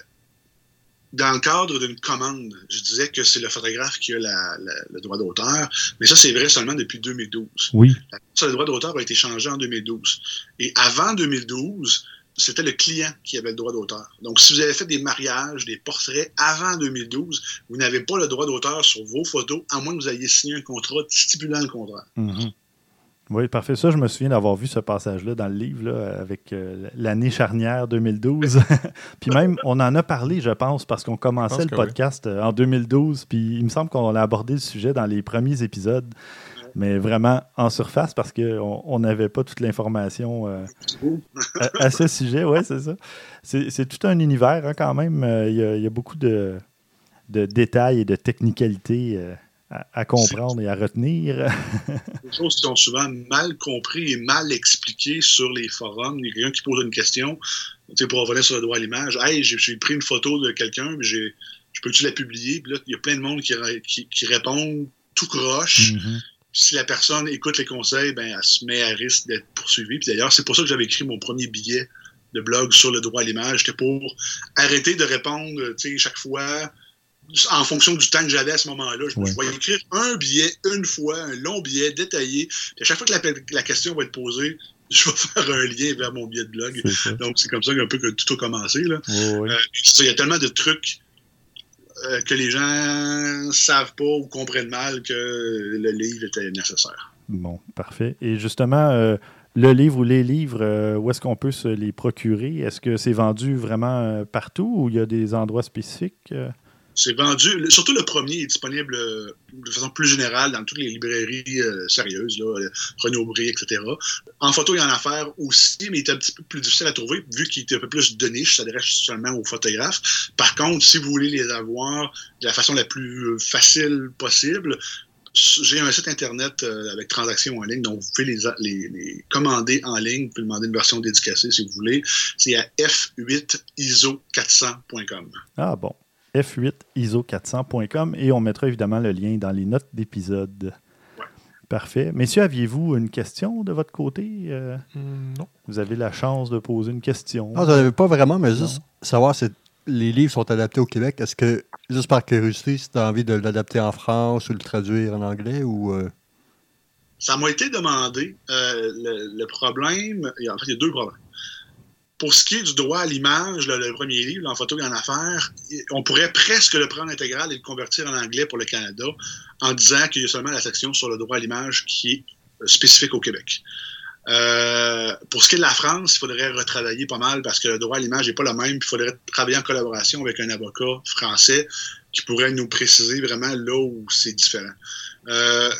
dans le cadre d'une commande, je disais que c'est le photographe qui a le droit d'auteur, mais ça, c'est vrai seulement depuis 2012. Oui. le droit d'auteur a été changé en 2012. Et avant 2012, c'était le client qui avait le droit d'auteur. Donc, si vous avez fait des mariages, des portraits avant 2012, vous n'avez pas le droit d'auteur sur vos photos, à moins que vous ayez signé un contrat stipulant le contrat. Mm-hmm. Oui, parfait. Ça, je me souviens d'avoir vu ce passage-là dans le livre avec euh, l'année charnière 2012. [laughs] puis même, on en a parlé, je pense, parce qu'on commençait le podcast euh, en 2012. Puis il me semble qu'on a abordé le sujet dans les premiers épisodes, mais vraiment en surface parce qu'on n'avait pas toute l'information euh, à, ce sujet. Oui, c'est ça. C'est tout un univers hein, quand même. Il y, a, beaucoup de, de, détails et de technicalités à, comprendre et à retenir. [laughs] des choses qui sont souvent mal compris et mal expliquées sur les forums. Il y a quelqu'un qui pose une question, pour revenir sur le droit à l'image. Hey, j'ai pris une photo de quelqu'un, mais je peux-tu la publier? Puis là, il y a plein de monde qui, qui, répond tout croche. Mm-hmm. Si la personne écoute les conseils, ben, elle se met à risque d'être poursuivie. Puis d'ailleurs, c'est pour ça que j'avais écrit mon premier billet de blog sur le droit à l'image. C'était pour arrêter de répondre chaque fois en fonction du temps que j'avais à ce moment-là. Je, vais écrire un billet une fois, un long billet détaillé. Puis à chaque fois que la, question va être posée, [laughs] je vais faire un lien vers mon billet de blog. Donc, c'est comme ça un peu que tout a commencé. Euh, il y a tellement de trucs euh, que les gens savent pas ou comprennent mal que le livre était nécessaire. Bon, parfait. Et justement, euh, le livre ou les livres, où est-ce qu'on peut se les procurer? Est-ce que c'est vendu vraiment partout ou il y a des endroits spécifiques? C'est vendu, surtout le premier est disponible euh, de façon plus générale dans toutes les librairies euh, sérieuses, là, euh, Renaud etc. En photo, il y en a à faire aussi, mais il est un petit peu plus difficile à trouver vu qu'il est un peu plus de niche, s'adresse seulement aux photographes. Par contre, si vous voulez les avoir de la façon la plus facile possible, j'ai un site internet avec transactions en ligne, donc vous pouvez les, les, commander en ligne. Vous pouvez demander une version dédicacée si vous voulez. C'est à f8iso400.com. Ah bon f8iso400.com et on mettra évidemment le lien dans les notes d'épisode. Parfait. Messieurs, aviez-vous une question de votre côté? Euh, hmm, non. Vous avez la chance de poser une question. Non, je pas vraiment, mais juste savoir si les livres sont adaptés au Québec. Est-ce que, juste par curiosité, si tu as envie de l'adapter en France ou de le traduire en anglais ou. Euh? Ça m'a été demandé. Euh, le, problème, en fait, il y a deux problèmes. Pour ce qui est du droit à l'image, le, premier livre, en photo et en affaires, on pourrait presque le prendre intégral et le convertir en anglais pour le Canada en disant qu'il y a seulement la section sur le droit à l'image qui est euh, spécifique au Québec. Euh, pour ce qui est de la France, il faudrait retravailler pas mal parce que le droit à l'image n'est pas le même. il faudrait travailler en collaboration avec un avocat français qui pourrait nous préciser vraiment là où c'est différent. Euh,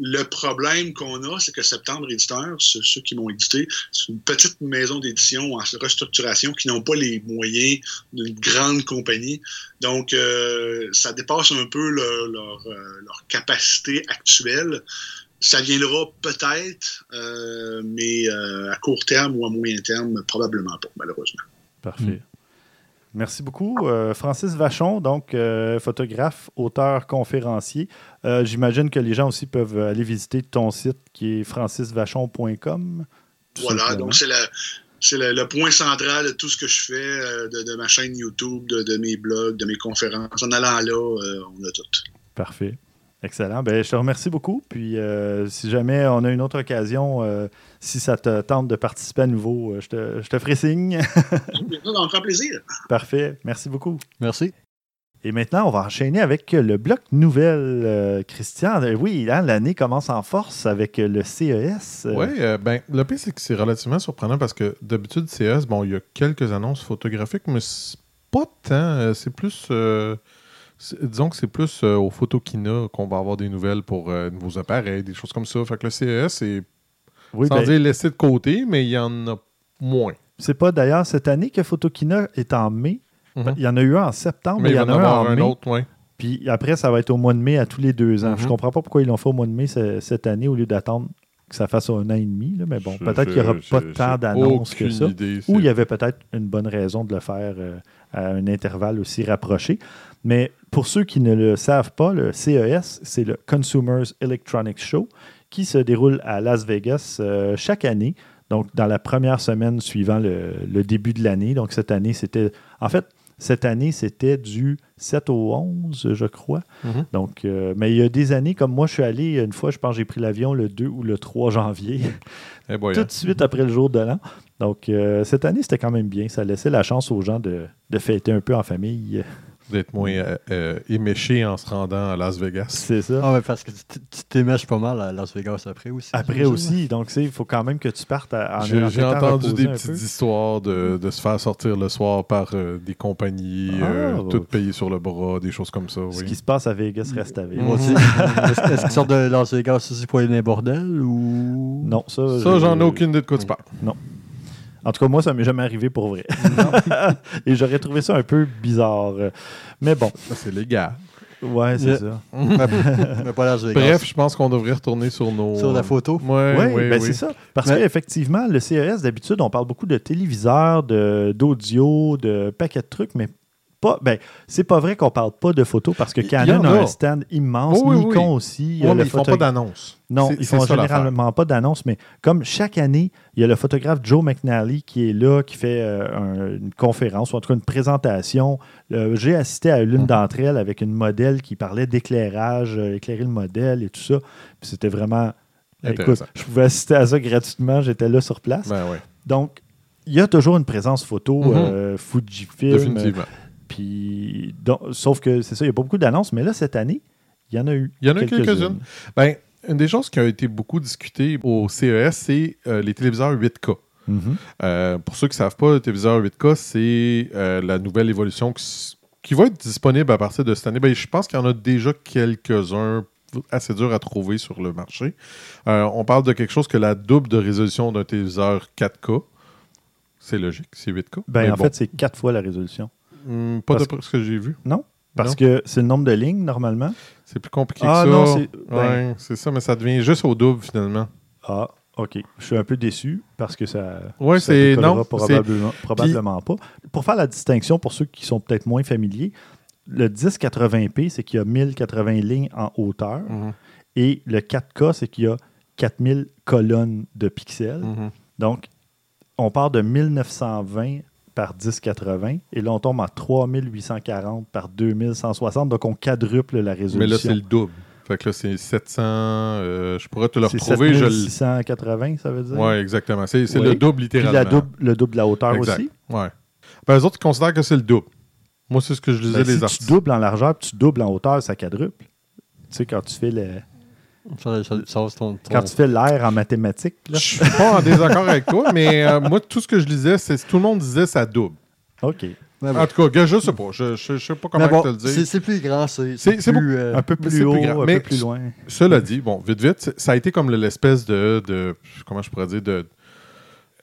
le problème qu'on a, c'est que Septembre Éditeur, ceux qui m'ont édité, c'est une petite maison d'édition en restructuration qui n'ont pas les moyens d'une grande compagnie. Donc, euh, ça dépasse un peu leur, leur capacité actuelle. Ça viendra peut-être, euh, mais euh, à court terme ou à moyen terme, probablement pas, malheureusement. Parfait. Merci beaucoup. Euh, Francis Vachon, donc photographe, auteur, conférencier. J'imagine que les gens aussi peuvent aller visiter ton site qui est francisvachon.com. Voilà, donc c'est le, point central de tout ce que je fais, de, ma chaîne YouTube, de, de, mes blogs, de mes conférences. En allant là, on a tout. Parfait. Excellent. Ben, je te remercie beaucoup. Puis, euh, si jamais on a une autre occasion, euh, si ça te tente de participer à nouveau, euh, je, te, je te ferai signe. ça me fera plaisir. Parfait. Merci beaucoup. Merci. Et maintenant, on va enchaîner avec le bloc nouvelle, Christian. Oui, hein, l'année commence en force avec le CES. Oui, ben, le pire, c'est que c'est relativement surprenant parce que d'habitude, CES, bon, il y a quelques annonces photographiques, mais pas tant. C'est plus Disons que c'est plus euh, au Photokina qu'on va avoir des nouvelles pour euh, nouveaux appareils, des choses comme ça. Fait que le CES est sans ben dire laissé de côté, mais il y en a moins. C'est pas d'ailleurs cette année que Photokina est en mai. Mhm. Il y en a eu un en septembre, mais il y en a un en mai. Autre, Puis après, ça va être au mois de mai à tous les deux ans. Je mhm. comprends pas pourquoi ils l'ont fait au mois de mai cette année au lieu d'attendre que ça fasse un an et demi. mais bon, peut-être qu'il n'y aura pas tant d'annonces que ça. ou il y avait peut-être une bonne raison de le faire euh, à un intervalle aussi rapproché. Mais pour ceux qui ne le savent pas, le CES, c'est le Consumers Electronics Show qui se déroule à Las Vegas euh, chaque année. Donc, dans la première semaine suivant le, début de l'année. Donc, cette année, c'était. En fait, cette année, c'était du 7 au 11, je crois. Mm-hmm. Donc, euh, mais il y a des années, comme moi, je suis allé une fois, je pense j'ai pris l'avion le 2 ou le 3 janvier, eh [laughs] tout hein. de suite après le jour de l'an. Donc, euh, cette année, c'était quand même bien. Ça laissait la chance aux gens de, de fêter un peu en famille d'être moins euh, euh, éméché en se rendant à Las Vegas. C'est ça. Ah parce que tu t'émèches pas mal à Las Vegas après aussi. Après aussi. Donc, il faut quand même que tu partes en J'ai entendu des petites histoires de, de, se faire sortir le soir par euh, des compagnies, ah, toutes payées sur le bras, des choses comme ça. Ce qui se passe à Vegas reste à Vegas. [laughs] Est-ce qu'ils sortent de Las Vegas aussi pour aller dans les bordels ou? Non, ça. Ça, j'en ai aucune idée de quoi tu parles. En tout cas, moi, ça m'est jamais arrivé pour vrai. [laughs] Et j'aurais trouvé ça un peu bizarre. Mais bon. C'est légal. Ouais, c'est ça. [laughs] Bref, je pense qu'on devrait retourner sur nos. Sur la photo. Ouais, oui, ouais, ben c'est ça. Parce qu'effectivement, le CES, d'habitude, on parle beaucoup de téléviseurs, d'audio, de, de paquets de trucs, mais pas. Ben, c'est pas vrai qu'on parle pas de photos parce que Canon a, un stand immense, Nikon aussi. Oui, mais ils font pas d'annonce. Non, ils font généralement pas d'annonce, mais comme chaque année, il y a le photographe Joe McNally qui est là, qui fait euh, une conférence ou en tout cas une présentation. J'ai assisté à l'une mhm. d'entre elles avec une modèle qui parlait d'éclairage, euh, éclairer le modèle et tout ça. C'était vraiment. Écoute, je pouvais assister à ça gratuitement, j'étais là sur place. Ben Donc, il y a toujours une présence photo, mhm. euh, Fujifilm. Définitivement. Puis, sauf que c'est ça, il n'y a pas beaucoup d'annonces, mais là, cette année, il y en a eu. Il y en a eu quelques-unes. ben, une des choses qui a été beaucoup discutées au CES, c'est euh, les téléviseurs 8K. Mm-hmm. Euh, pour ceux qui ne savent pas, le téléviseur 8K, c'est euh, la nouvelle évolution qui, va être disponible à partir de cette année. Ben, je pense qu'il y en a déjà quelques-uns assez durs à trouver sur le marché. on parle de quelque chose que la double de résolution d'un téléviseur 4K. C'est logique, c'est 8K. Ben, en fait, c'est quatre fois la résolution. Hmm, pas de ce que j'ai vu. Non? Parce que c'est le nombre de lignes, normalement? C'est plus compliqué ah, que ça. Non, c'est ben c'est ça, mais ça devient juste au double, finalement. Ah, OK. Je suis un peu déçu parce que ça ouais, c'est non, probablement, probablement pas. Pour faire la distinction, pour ceux qui sont peut-être moins familiers, le 1080p, c'est qu'il y a 1080 lignes en hauteur. Mhm. Et le 4K, c'est qu'il y a 4000 colonnes de pixels. Mhm. Donc, on part de 1920 par 1080 et là on tombe en 3840 par 2160 donc on quadruple la résolution. Mais là c'est le double. Fait que là c'est 700 euh, je pourrais te le retrouver 680 ça veut dire? Oui, exactement, c'est le double littéralement. Puis la double, le double de la hauteur aussi? Ouais. Ben, les autres ils considèrent que c'est le double. Moi c'est ce que je disais ben, les si artistes. tu doubles en largeur, puis tu doubles en hauteur, ça quadruple. Tu sais quand tu fais le Quand tu fais l'air en mathématiques. Je suis pas en désaccord avec toi, mais euh, moi, tout ce que je lisais, c'est tout le monde disait ça double. OK. En tout cas, je sais pas. Je, je, sais pas comment te le dire. C'est plus grand, c'est euh, un peu plus haut, un peu plus loin. Cela dit, bon, vite, vite, ça a été comme l'espèce de, de, Comment je pourrais dire de,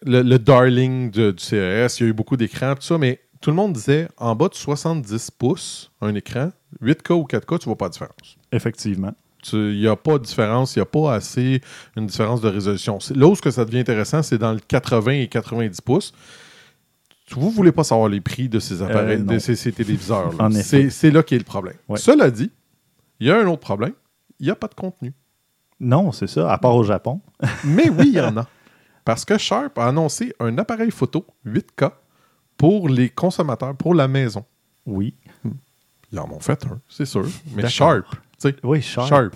le, darling du CES. Il y a eu beaucoup d'écrans, tout ça, mais tout le monde disait en bas de 70 pouces, un écran, 8K ou 4K, tu vois pas de différence. Effectivement. Il n'y a pas de différence, il n'y a pas assez une différence de résolution. Là où ça devient intéressant, c'est dans le 80 et 90 pouces. Vous ne voulez pas savoir les prix de ces appareils, euh, de ces, téléviseurs. [laughs] C'est là qu'est le problème. Cela dit, il y a un autre problème. Il n'y a pas de contenu. Non, c'est ça, à part au Japon. [laughs] Mais oui, il y en a. Parce que Sharp a annoncé un appareil photo 8K pour les consommateurs, pour la maison. Oui. Ils en ont fait un, c'est sûr. Mais Sharp. Oui, Sharp. Sharp.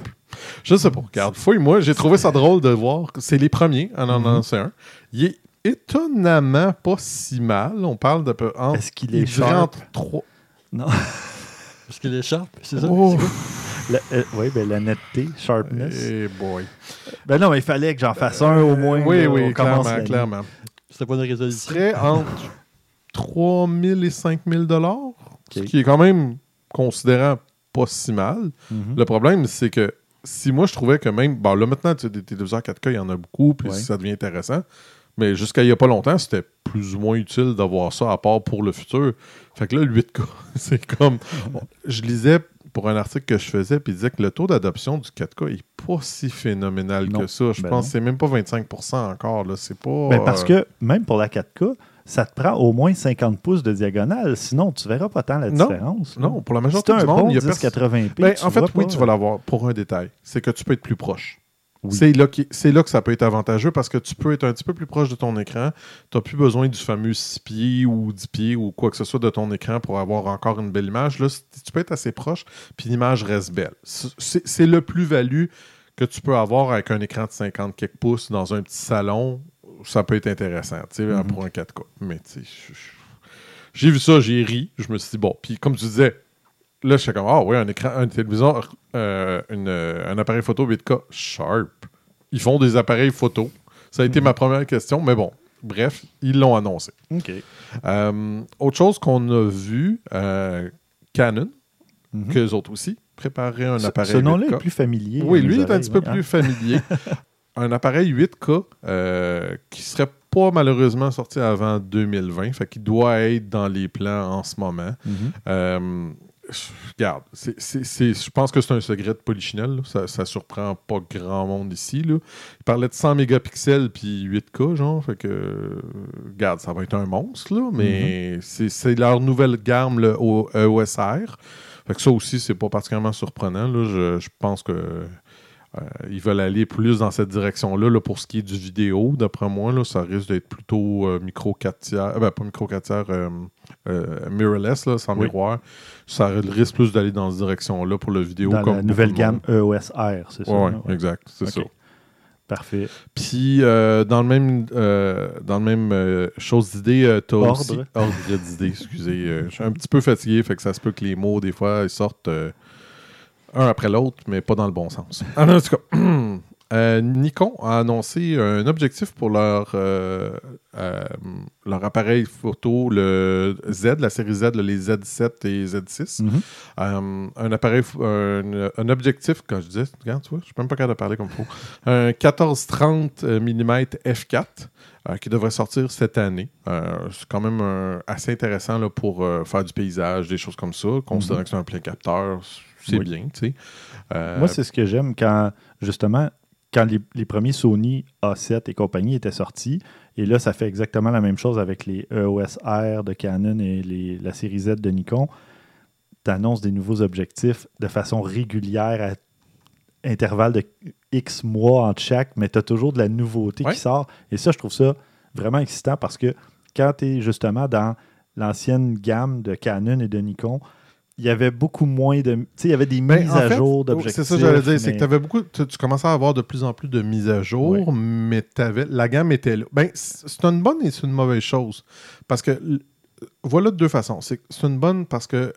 Je sais pas. Regarde, fouille-moi. J'ai trouvé ça drôle de voir. C'est les premiers à en mhm. annoncer un. Il est étonnamment pas si mal. On parle de peu. Est-ce qu'il est, Sharp? Non. [laughs] Est-ce qu'il est Sharp? C'est ça? Oh. Euh, oui, ben la netteté, sharpness. Hey boy. Ben non, mais il fallait que j'en fasse un au moins. Oui, oui, clairement, clairement. C'était pas une résolution? Serait entre 3 000 et 5 000 ce qui est quand même considérant pas si mal. Mhm. Le problème, c'est que si moi je trouvais que même. Bon, là maintenant, tu sais, des téléviseurs 4K, il y en a beaucoup, puis ça devient intéressant. Mais jusqu'à il n'y a pas longtemps, c'était plus ou moins utile d'avoir ça, à part pour le futur. Fait que là, le [laughs] 8K, c'est comme. je lisais pour un article que je faisais, puis il disait que le taux d'adoption du 4K est pas si phénoménal que ça. Je ben pense que c'est même pas 25% encore. C'est pas. Ben parce que même pour la 4K, ça te prend au moins 50 pouces de diagonale. Sinon, tu ne verras pas tant la différence. Non, pour la majorité du monde, il y a 1080p. Ben, en fait, oui, tu vas l'avoir pour un détail. C'est que tu peux être plus proche. C'est là, là, que ça peut être avantageux parce que tu peux être un petit peu plus proche de ton écran. Tu n'as plus besoin du fameux 6 pieds ou 10 pieds ou quoi que ce soit de ton écran pour avoir encore une belle image. Là, tu peux être assez proche, puis l'image reste belle. C'est le plus-value que tu peux avoir avec un écran de 50 quelques pouces dans un petit salon ça peut être intéressant, tu sais, mhm. pour un 4K. Mais tu sais, j'ai vu ça, j'ai ri. Je me suis dit, bon, puis comme tu disais, là, je suis comme, ah oui, un écran, un téléviseur, euh, un appareil photo 8K Sharp. Ils font des appareils photo. Ça a été mhm. ma première question, mais bon, bref, ils l'ont annoncé. OK. Euh, autre chose qu'on a vu, euh, Canon, mm qu'eux autres aussi, préparer un appareil. Ce nom-là est plus familier. Oui, lui est un petit peu plus familier. [laughs] un appareil 8K euh, qui serait pas malheureusement sorti avant 2020, fait qu'il doit être dans les plans en ce moment. Mhm. Euh, regarde, je pense que c'est un secret de Polichinelle. Ça, ça surprend pas grand monde ici. Là. Il parlait de 100 mégapixels puis 8K, genre. Fait que, regarde, ça va être un monstre, là, mais mhm. c'est leur nouvelle gamme, le EOSR. Fait que ça aussi, c'est pas particulièrement surprenant. Là. je pense que euh, ils veulent aller plus dans cette direction-là pour ce qui est du vidéo. D'après moi, là, ça risque d'être plutôt euh, micro 4 tiers, euh, ben, pas micro 4 tiers, mirrorless, là, sans miroir. Ça risque plus d'aller dans cette direction-là pour le vidéo. Dans la nouvelle gamme EOS R, c'est ça? Oui, exact, c'est ça. Parfait. Puis, dans le même, dans le même chose d'idée, tu as aussi... Ordre d'idée, excusez. je suis un petit peu fatigué, fait que ça se peut que les mots, des fois, ils sortent un après l'autre, mais pas dans le bon sens. en tout cas, [clears throat] euh, Nikon a annoncé un objectif pour leur, euh, euh, leur appareil photo, le Z, la série Z, les Z7 et Z6. Mhm. un appareil, un, objectif, quand je disais, regarde, tu vois, je suis même pas capable de parler comme il faut. Un 1430 mm f4. qui devrait sortir cette année. c'est quand même assez intéressant là, pour faire du paysage, des choses comme ça, considérant mhm. que c'est un plein capteur c'est bien, tu sais. Euh, Moi, c'est ce que j'aime quand, justement, quand les, premiers Sony A7 et compagnie étaient sortis, et là, ça fait exactement la même chose avec les EOS R de Canon et la série Z de Nikon. Tu annonces des nouveaux objectifs de façon régulière à intervalle de X mois entre chaque, mais tu as toujours de la nouveauté qui sort. Et ça, je trouve ça vraiment excitant parce que quand tu es justement dans l'ancienne gamme de Canon et de Nikon, il y avait beaucoup moins de. Tu sais, il y avait des ben, mises à jour d'objectifs. C'est ça que j'allais dire, c'est que tu avais beaucoup. Tu, commençais à avoir de plus en plus de mises à jour, mais avais, la gamme était là. Ben, c'est une bonne et c'est une mauvaise chose. Parce que voilà de deux façons. C'est une bonne parce que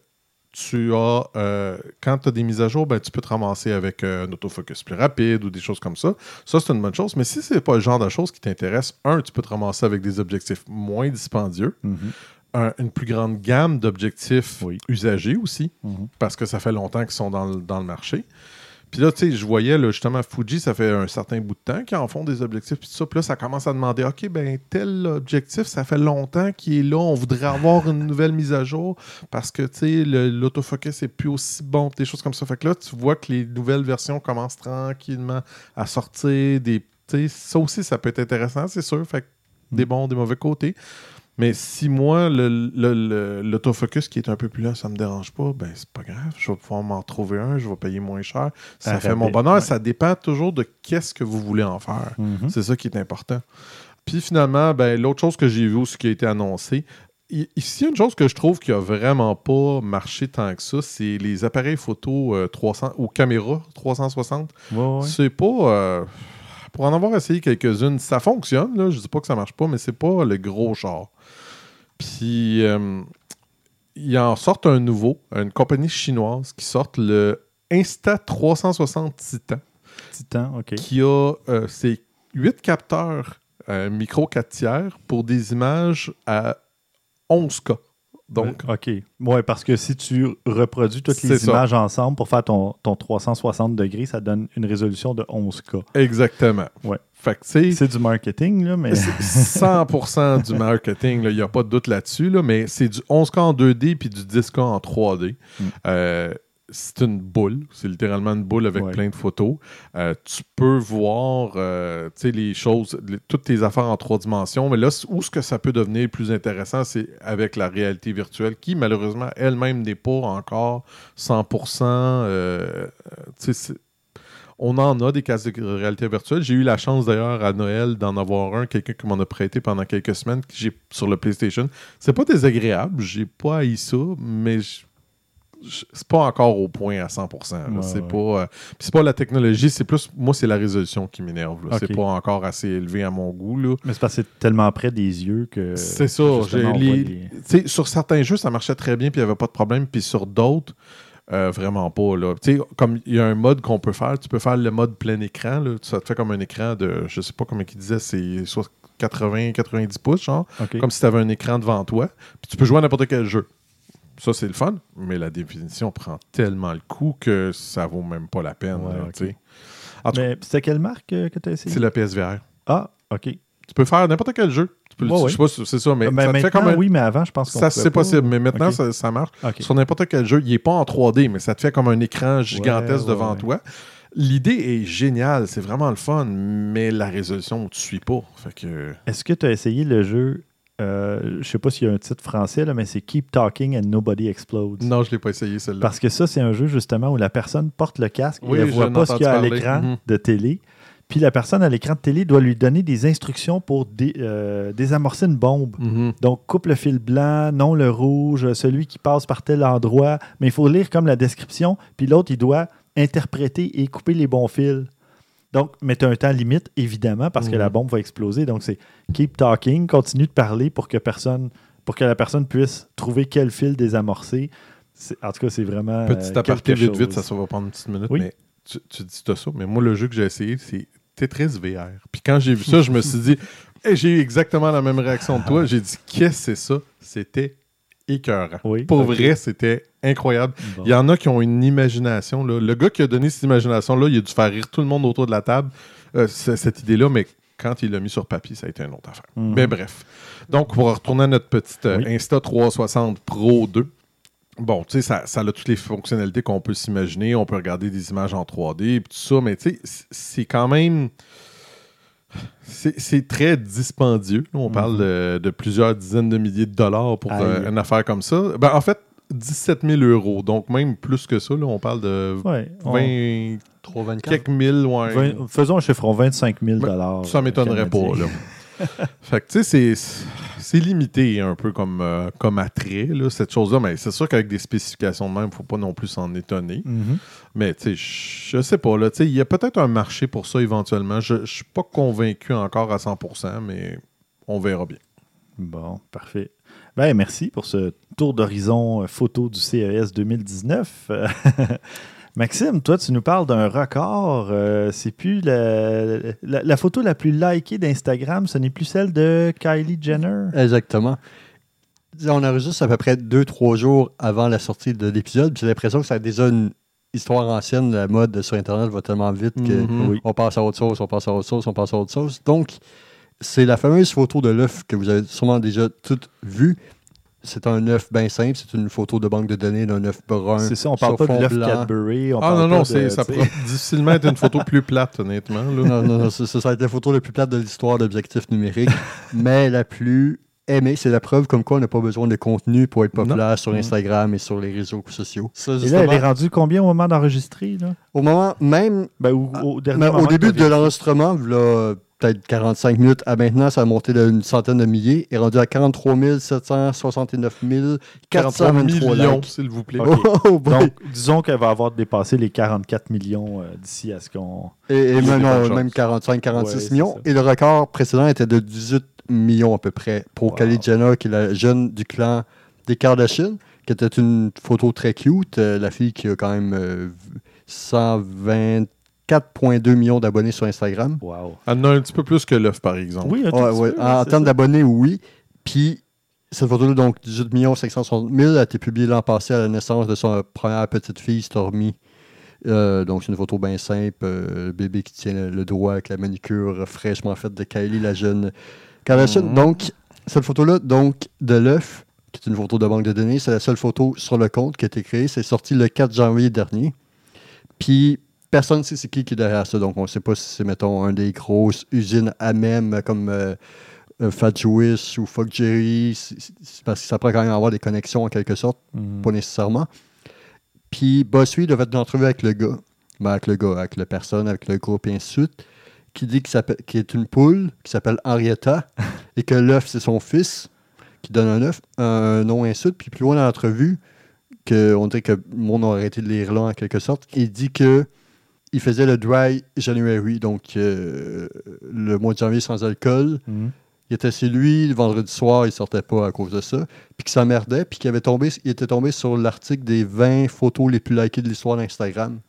tu as, euh, quand tu as des mises à jour, ben, tu peux te ramasser avec euh, un autofocus plus rapide ou des choses comme ça. Ça, c'est une bonne chose. Mais si c'est pas le genre de choses qui t'intéresse, un, tu peux te ramasser avec des objectifs moins dispendieux. Une plus grande gamme d'objectifs usagés aussi, Mhm. parce que ça fait longtemps qu'ils sont dans le, dans le marché. Puis là, tu sais, je voyais là, justement Fuji, ça fait un certain bout de temps qu'ils en font des objectifs. Puis ça, puis là, ça commence à demander OK, ben tel objectif, ça fait longtemps qu'il est là. On voudrait avoir une nouvelle mise à jour parce que, tu sais, l'autofocus est plus aussi bon, des choses comme ça. Fait que là, tu vois que les nouvelles versions commencent tranquillement à sortir. Des, ça aussi, ça peut être intéressant, c'est sûr. Fait que des bons, des mauvais côtés. Mais si moi, le- le- le- l'autofocus qui est un peu plus là, ça me dérange pas, ben c'est pas grave. Je vais pouvoir m'en trouver un, je vais payer moins cher. Ça fait mon bonheur. ouais. Ça dépend toujours de qu'est-ce que vous voulez en faire. Mhm. C'est ça qui est important. Puis finalement, ben, l'autre chose que j'ai vu ou ce qui a été annoncé, i- ici, une chose que je trouve qui a vraiment pas marché tant que ça, c'est les appareils photo euh, 300 ou caméras 360. Ouais, ouais. C'est pas. euh, pour en avoir essayé quelques-unes, ça fonctionne. Là. Je dis pas que ça marche pas, mais c'est pas le gros char. Puis, euh, ils en sortent un nouveau, une compagnie chinoise qui sort le Insta360 Titan, Titan, OK. qui a euh, ses 8 capteurs euh, micro 4 tiers pour des images à 11K. Donc, OK. Ouais, parce que si tu reproduis toutes les ça. images ensemble pour faire ton, ton 360 degrés, ça donne une résolution de 11K. exactement. Ouais. C'est du marketing, là, mais. C'est 100% du marketing, il n'y a pas de doute là-dessus, là, mais c'est du 11K en 2D puis du 10K en 3D. Mm. Euh, c'est une boule, c'est littéralement une boule avec Ouais. plein de photos. Euh, tu peux voir euh, tu sais, les choses, les- toutes tes affaires en trois dimensions, mais là, où ce que ça peut devenir plus intéressant, c'est avec la réalité virtuelle qui, malheureusement, elle-même n'est pas encore 100%. euh, on en a des casques de réalité virtuelle. J'ai eu la chance d'ailleurs à Noël d'en avoir un, quelqu'un qui m'en a prêté pendant quelques semaines que j'ai sur le PlayStation. C'est pas désagréable, j'ai pas haï ça, mais je- c'est pas encore au point à 100%. là. Ouais, c'est ouais. pas euh, c'est pas la technologie, c'est plus moi c'est la résolution qui m'énerve. C'est pas encore assez élevé à mon goût là. Mais c'est parce que c'est tellement près des yeux que. C'est ça. les- les- sur certains jeux, ça marchait très bien, puis il n'y avait pas de problème. Puis sur d'autres, euh, vraiment pas. Là. Comme il y a un mode qu'on peut faire, tu peux faire le mode plein écran. Là. Ça te fait comme un écran de, je sais pas comment il disait, c'est soit 80-90 pouces, genre. Comme si tu avais un écran devant toi. Puis tu peux jouer à n'importe quel jeu. Ça, c'est le fun, mais la définition prend tellement le coup que ça vaut même pas la peine. Ouais, là, Mais c'était quelle marque euh, que tu as essayé? C'est la PSVR. Ah, OK. Tu peux faire n'importe quel jeu. Tu peux Ouais, Je sais pas si c'est ça, mais Mais ça te fait maintenant, comme un, oui, mais avant, je pense qu'on Ça, pouvait c'est possible, mais maintenant, ça, ça marche. Sur n'importe quel jeu, il n'est pas en 3D, mais ça te fait comme un écran gigantesque ouais, devant ouais. toi. L'idée est géniale, c'est vraiment le fun, mais la résolution, tu suis pas. Que... Est-ce que tu as essayé le jeu euh, Je sais pas s'il y a un titre français, là, mais c'est Keep Talking and Nobody Explodes. Non, je l'ai pas essayé, celle-là. Parce que ça, c'est un jeu justement où la personne porte le casque Oui, et elle voit pas ce qu'il y a à l'écran Mhm. de télé. Puis la personne à l'écran de télé doit lui donner des instructions pour dé- euh, désamorcer une bombe. Mhm. Donc, coupe le fil blanc, non le rouge, celui qui passe par tel endroit. Mais il faut lire comme la description. Puis l'autre, il doit interpréter et couper les bons fils. Donc, mais tu as un temps limite, évidemment, parce que Mhm. la bombe va exploser. Donc, c'est keep talking, continue de parler pour que personne, pour que la personne puisse trouver quel fil désamorcer. En tout cas, c'est vraiment. Petit euh, aparté quelque vite, vite, chose. ça, ça va prendre une petite minute, Oui. mais tu, tu dis ça, mais moi, le jeu que j'ai essayé, c'est Tetris VR. Puis quand j'ai vu ça, je me suis dit, [laughs] Hey, j'ai eu exactement la même réaction de toi. J'ai dit, qu'est-ce que c'est ça? C'était écœurant. Oui, Pour vrai, c'était incroyable. Bon. Il y en a qui ont une imagination. Là. Le gars qui a donné cette imagination-là, il a dû faire rire tout le monde autour de la table, euh, cette idée-là, mais quand il l'a mis sur papier, ça a été une autre affaire. Mhm. Mais bref. Donc, pour retourner à notre petite euh, Oui. Insta 360 Pro 2, bon, tu sais, ça, ça a toutes les fonctionnalités qu'on peut s'imaginer. On peut regarder des images en 3D et tout ça, mais tu sais, c'est quand même. C'est très dispendieux. On Mhm. parle de, de plusieurs dizaines de milliers de dollars pour euh, une affaire comme ça. Ben, en fait, 17 000 euros. Donc, même plus que ça, là, on parle de Ouais, on- 20 324. quelques mille. Ouais. vingt- faisons un chiffron 25 000 Ben, Ça m'étonnerait pas. Là. [laughs] fait que, tu sais, c'est- c'est limité un peu comme, euh, comme attrait, là, cette chose-là. Mais c'est sûr qu'avec des spécifications de même, il ne faut pas non plus s'en étonner. Mhm. Mais, tu sais, je je sais pas. là, Il y a peut-être un marché pour ça éventuellement. Je ne suis pas convaincu encore à 100%, mais on verra bien. Bon, parfait. Ben, merci pour ce tour d'horizon photo du CES 2019. [laughs] Maxime, toi, tu nous parles d'un record. Euh, c'est plus la, photo la plus likée d'Instagram, ce n'est plus celle de Kylie Jenner? Exactement. On enregistre à peu près deux, trois jours avant la sortie de l'épisode. J'ai l'impression que ça a déjà une histoire ancienne. La mode sur Internet va tellement vite qu'on mhm. passe à autre chose, on passe à autre chose, on passe à autre chose. Donc, c'est la fameuse photo de l'œuf que vous avez sûrement déjà toutes vue c'est un œuf bien simple, c'est une photo de banque de données d'un œuf brun. C'est ça, on parle pas de l'œuf Cadbury. On ah non, non, ça pourrait difficilement être une photo plus plate, honnêtement. Non, non, non, ça, ça va être la photo la plus plate de l'histoire d'objectifs numériques, [laughs] mais la plus aimée. C'est la preuve comme quoi on n'a pas besoin de contenu pour être populaire sur mm. Instagram et sur les réseaux sociaux. et là, elle est rendue combien au moment d'enregistrer? Au moment même, ben, au, ben, au début de l'enregistrement, là, peut-être 45 minutes à maintenant, ça a monté d'une centaine de milliers et rendu à 43 769 423 millions, s'il vous plaît. [laughs] Oh, Donc, disons qu'elle va avoir dépassé les 44 millions euh, d'ici à ce qu'on... Et, même 45-46 millions. Et le record précédent était de 18 millions à peu près pour Kylie Jenner, qui est la jeune du clan des Kardashian, qui était une photo très cute. Euh, la fille qui a quand même 120 euh, 4,2 millions d'abonnés sur Instagram. Wow. Elle en a un petit peu plus que l'œuf, par exemple. Oui, en, termes d'abonnés, oui. Puis, cette photo-là, donc 18 560 000, a été publiée l'an passé à la naissance de son première petite fille, Stormy. Euh, donc, c'est une photo bien simple. Euh, le bébé qui tient le, doigt avec la manicure fraîchement faite de Kylie, la jeune Kardashian. Mhm. Donc, cette photo-là, donc, de l'œuf, qui est une photo de banque de données, c'est la seule photo sur le compte qui a été créée. C'est sorti le 4 janvier dernier. Puis, personne ne sait c'est qui qui est derrière ça. Donc, on ne sait pas si c'est, mettons, un des grosses usines à même comme euh, euh, Fat Jewish ou Fuck Jerry. parce que ça pourrait quand même avoir des connexions en quelque sorte, mhm. pas nécessairement. Puis, Bossui devait être une entrevue avec le gars. Ben, avec le gars, avec la personne, avec le groupe et ainsi de suite. Qui dit qu'il est une poule qui s'appelle Henrietta [laughs] et que l'œuf, c'est son fils qui donne un œuf, un nom suite. Puis, plus loin dans l'entrevue, on dirait que le monde a arrêté de lire là en quelque sorte. Il dit que il faisait le dry January, donc euh, le mois de janvier sans alcool. Mhm. Il était chez lui, le vendredi soir, il sortait pas à cause de ça. Puis que ça merdait, puis qu'il avait tombé, il était tombé sur l'article des 20 photos les plus likées de l'histoire d'Instagram.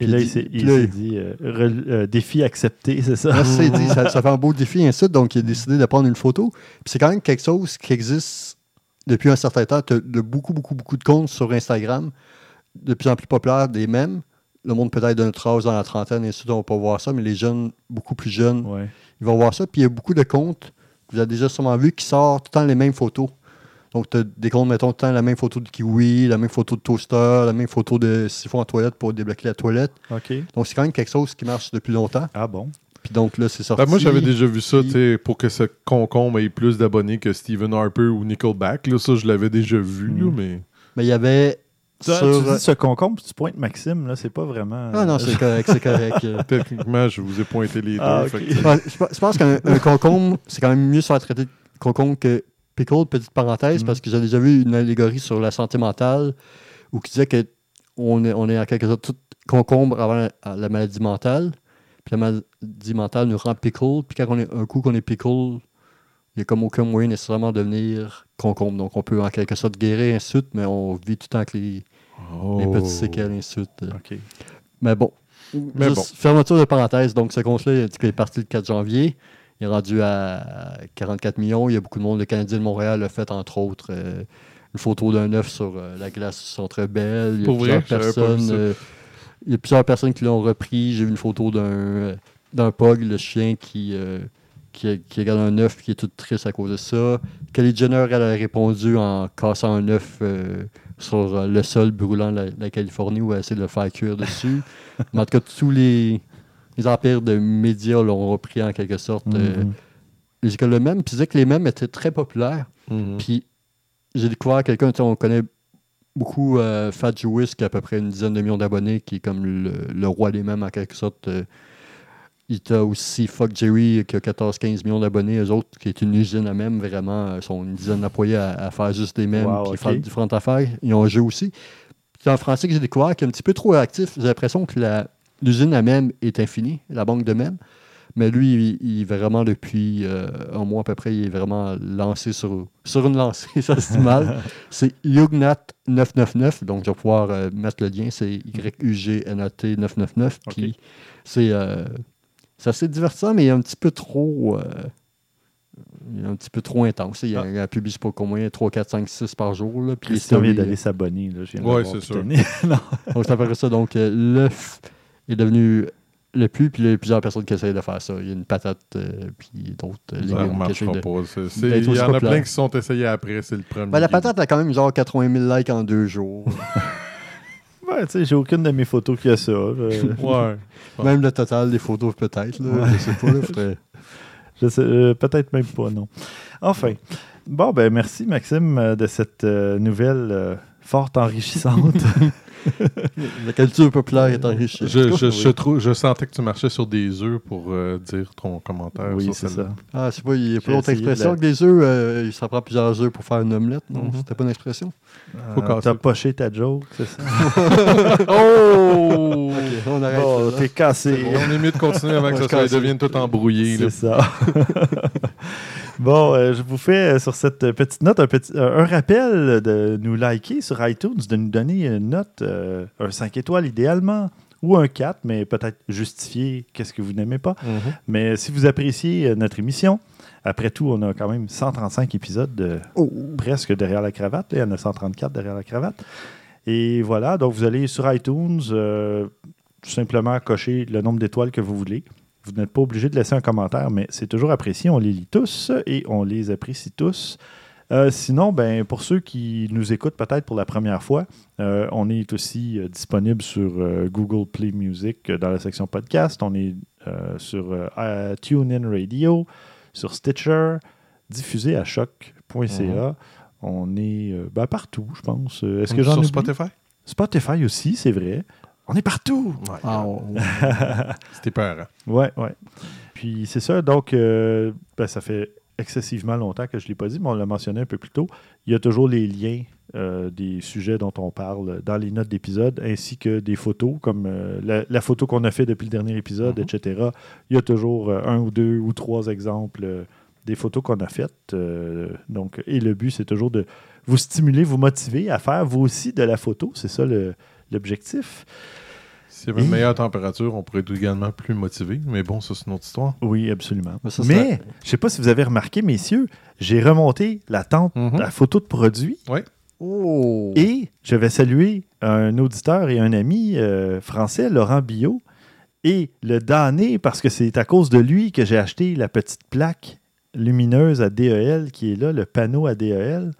Et là, il s'est dit euh, euh, défi accepté, c'est ça? Là, dit, [laughs] ça, fait un beau défi, ainsi donc il a décidé de prendre une photo. Puis c'est quand même quelque chose qui existe depuis un certain temps. Tu as de beaucoup, beaucoup, beaucoup de comptes sur Instagram, de plus en plus populaires, des mêmes le monde peut-être de notre âge dans la trentaine, et ainsi on va pas voir ça, mais les jeunes, beaucoup plus jeunes, ils vont voir ça. Puis il y a beaucoup de comptes, vous avez déjà sûrement vu, qui sortent tout le temps les mêmes photos. Donc, tu as des comptes, mettons, tout le temps la même photo de kiwi, la même photo de toaster, la même photo de siphon en toilette pour débloquer la toilette. Donc, c'est quand même quelque chose qui marche depuis longtemps. Ah bon? Puis donc là, c'est sorti. Ben, moi, j'avais déjà vu ça, tu sais, pour que ce concombre ait plus d'abonnés que Stephen Harper ou Nickelback. Là, ça, je l'avais déjà vu, là, hmm. mais... Mais il y avait tu, dis euh, ce concombre, tu pointes Maxime, là, c'est pas vraiment. Ah non, c'est correct, c'est correct. [laughs] Techniquement, je vous ai pointé les ah, deux. je, pense qu'un concombre, c'est quand même mieux sur la traité de concombre que pickle, petite parenthèse, mm. parce que j'ai déjà vu une allégorie sur la santé mentale où qui disait qu'on est, on est en quelque sorte tout concombre avant la, maladie mentale. Puis la maladie mentale nous rend pickle. Puis quand on est un coup qu'on est pickle, il n'y a comme aucun moyen nécessairement de devenir concombre. Donc on peut en quelque sorte guérir, ainsi de mais on vit tout le temps avec les, Oh. Les petits séquelles, ainsi de suite. Mais bon. Mais bon. Fermeture de parenthèse. Donc, ce compte-là, il est parti le 4 janvier. Il est rendu à 44 millions. Il y a beaucoup de monde. Le Canadien de Montréal a fait, entre autres, euh, une photo d'un œuf sur euh, la glace sont très belle. Il y a plusieurs personnes. Euh, il y a plusieurs personnes qui l'ont repris. J'ai vu une photo d'un d'un pug, le chien qui, qui, qui, regarde un œuf qui est tout triste à cause de ça. Kelly Jenner, elle a répondu en cassant un œuf sur euh, le sol brûlant de la, Californie où elle essaie de le faire cuire dessus. Mais en tout cas, tous les, les empires de médias l'ont repris en quelque sorte. Euh, mhm. les écoles de même. Puis disais que les mêmes étaient très populaires. Mhm. Puis j'ai découvert quelqu'un, on connaît beaucoup euh, Fat Jewish qui a à peu près une dizaine de millions d'abonnés, qui est comme le, roi des mêmes en quelque sorte. Il y a aussi Fuck Jerry qui a 14-15 millions d'abonnés, eux autres, qui est une usine à même, vraiment. Ils sont une dizaine d'employés à, faire juste des mêmes et faire différentes affaires. Ils ont un jeu aussi. C'est un français que j'ai découvert qui est un petit peu trop actif. J'ai l'impression que l'usine à même est infinie, la banque de même. Mais lui, il, est vraiment depuis un mois à peu près, il est vraiment lancé sur, sur une lancée, [laughs] ça se dit mal. [laughs] c'est Yugnat999, donc je vais pouvoir mettre le lien, c'est Y-U-G-N-A-T 999. Puis c'est assez divertissant, mais un petit peu trop il est un petit peu trop intense. Il, a, ah. il a publié pas combien, 3, 4, 5, 6 par jour. Là, puis il vient d'aller s'abonner. Oui, c'est sûr. [laughs] donc, ça fait ça. Donc, euh, le est devenu le plus, puis il y a plusieurs personnes qui essayent de faire ça. Il y a une patate, euh, puis d'autres euh, légumes qui de, pas. Il y en a plein qui sont essayés après, c'est le premier. Ben, la patate a quand même genre 80 000 likes en deux jours. [laughs] ouais, tu sais, j'ai aucune de mes photos qui a ça. [laughs] ouais. Même le total des photos, peut-être. Ouais. Je sais pas. Là, [laughs] euh, peut-être même pas, non. Enfin. Bon, ben merci, Maxime, euh, de cette euh, nouvelle fort enrichissante. [laughs] La culture populaire est enrichie. Je, je, je, trouve, je sentais que tu marchais sur des œufs pour dire ton commentaire. Oui, c'est ça. Ah, c'est pas, il n'y a pas d'autre expression que des œufs. ça prend plusieurs œufs pour faire une omelette. Non, mm c'était pas une expression? Euh, T'as poché ta joke, c'est ça? [laughs] oh! on arrête. Oh, T'es cassé. On est mieux de continuer avant que ça devienne tout embrouillé. C'est ça. [laughs] bon, euh, je vous fais euh, sur cette petite note un, petit, un rappel de nous liker sur iTunes, de nous donner une note, un 5 étoiles idéalement ou un 4, mais peut-être justifier qu'est-ce que vous n'aimez pas. Mm-hmm. Mais si vous appréciez notre émission, après tout, on a quand même 135 épisodes de, oh. presque derrière la cravate. Il y en a 134 derrière la cravate. Et voilà, donc vous allez sur iTunes, euh, simplement cocher le nombre d'étoiles que vous voulez. Vous n'êtes pas obligé de laisser un commentaire, mais c'est toujours apprécié. On les lit tous et on les apprécie tous. Euh, sinon, ben, pour ceux qui nous écoutent peut-être pour la première fois, euh, on est aussi disponible sur Google Play Music dans la section podcast. On est sur TuneIn Radio, sur Stitcher, diffusé à choc.ca. Mhm. On est euh, ben, partout, je pense. Euh, est-ce que j'en Sur Spotify? Spotify aussi, c'est vrai. On est partout! C'était peur. Hein? Ouais, ouais. Puis c'est ça, donc euh, ben, ça fait excessivement longtemps que je ne l'ai pas dit, mais on l'a mentionné un peu plus tôt. Il y a toujours les liens des sujets dont on parle dans les notes d'épisode, ainsi que des photos, comme la, photo qu'on a fait depuis le dernier épisode, mhm. etc. Il y a toujours un ou deux ou trois exemples des photos qu'on a faites. donc, et le but, c'est toujours de vous stimuler, vous motiver à faire vous aussi de la photo. C'est ça l'objectif. S'il y avait une meilleure température, on pourrait être également plus motivé. Mais bon, ça, c'est une autre histoire. Oui, absolument. Mais, je ne sais pas si vous avez remarqué, messieurs, j'ai remonté la tente, mhm. la photo de produit. Oui. Oh. Et je vais saluer un auditeur et un ami euh, français, Laurent Billot, et le damner parce que c'est à cause de lui que j'ai acheté la petite plaque lumineuse à DEL qui est là, le panneau à DEL.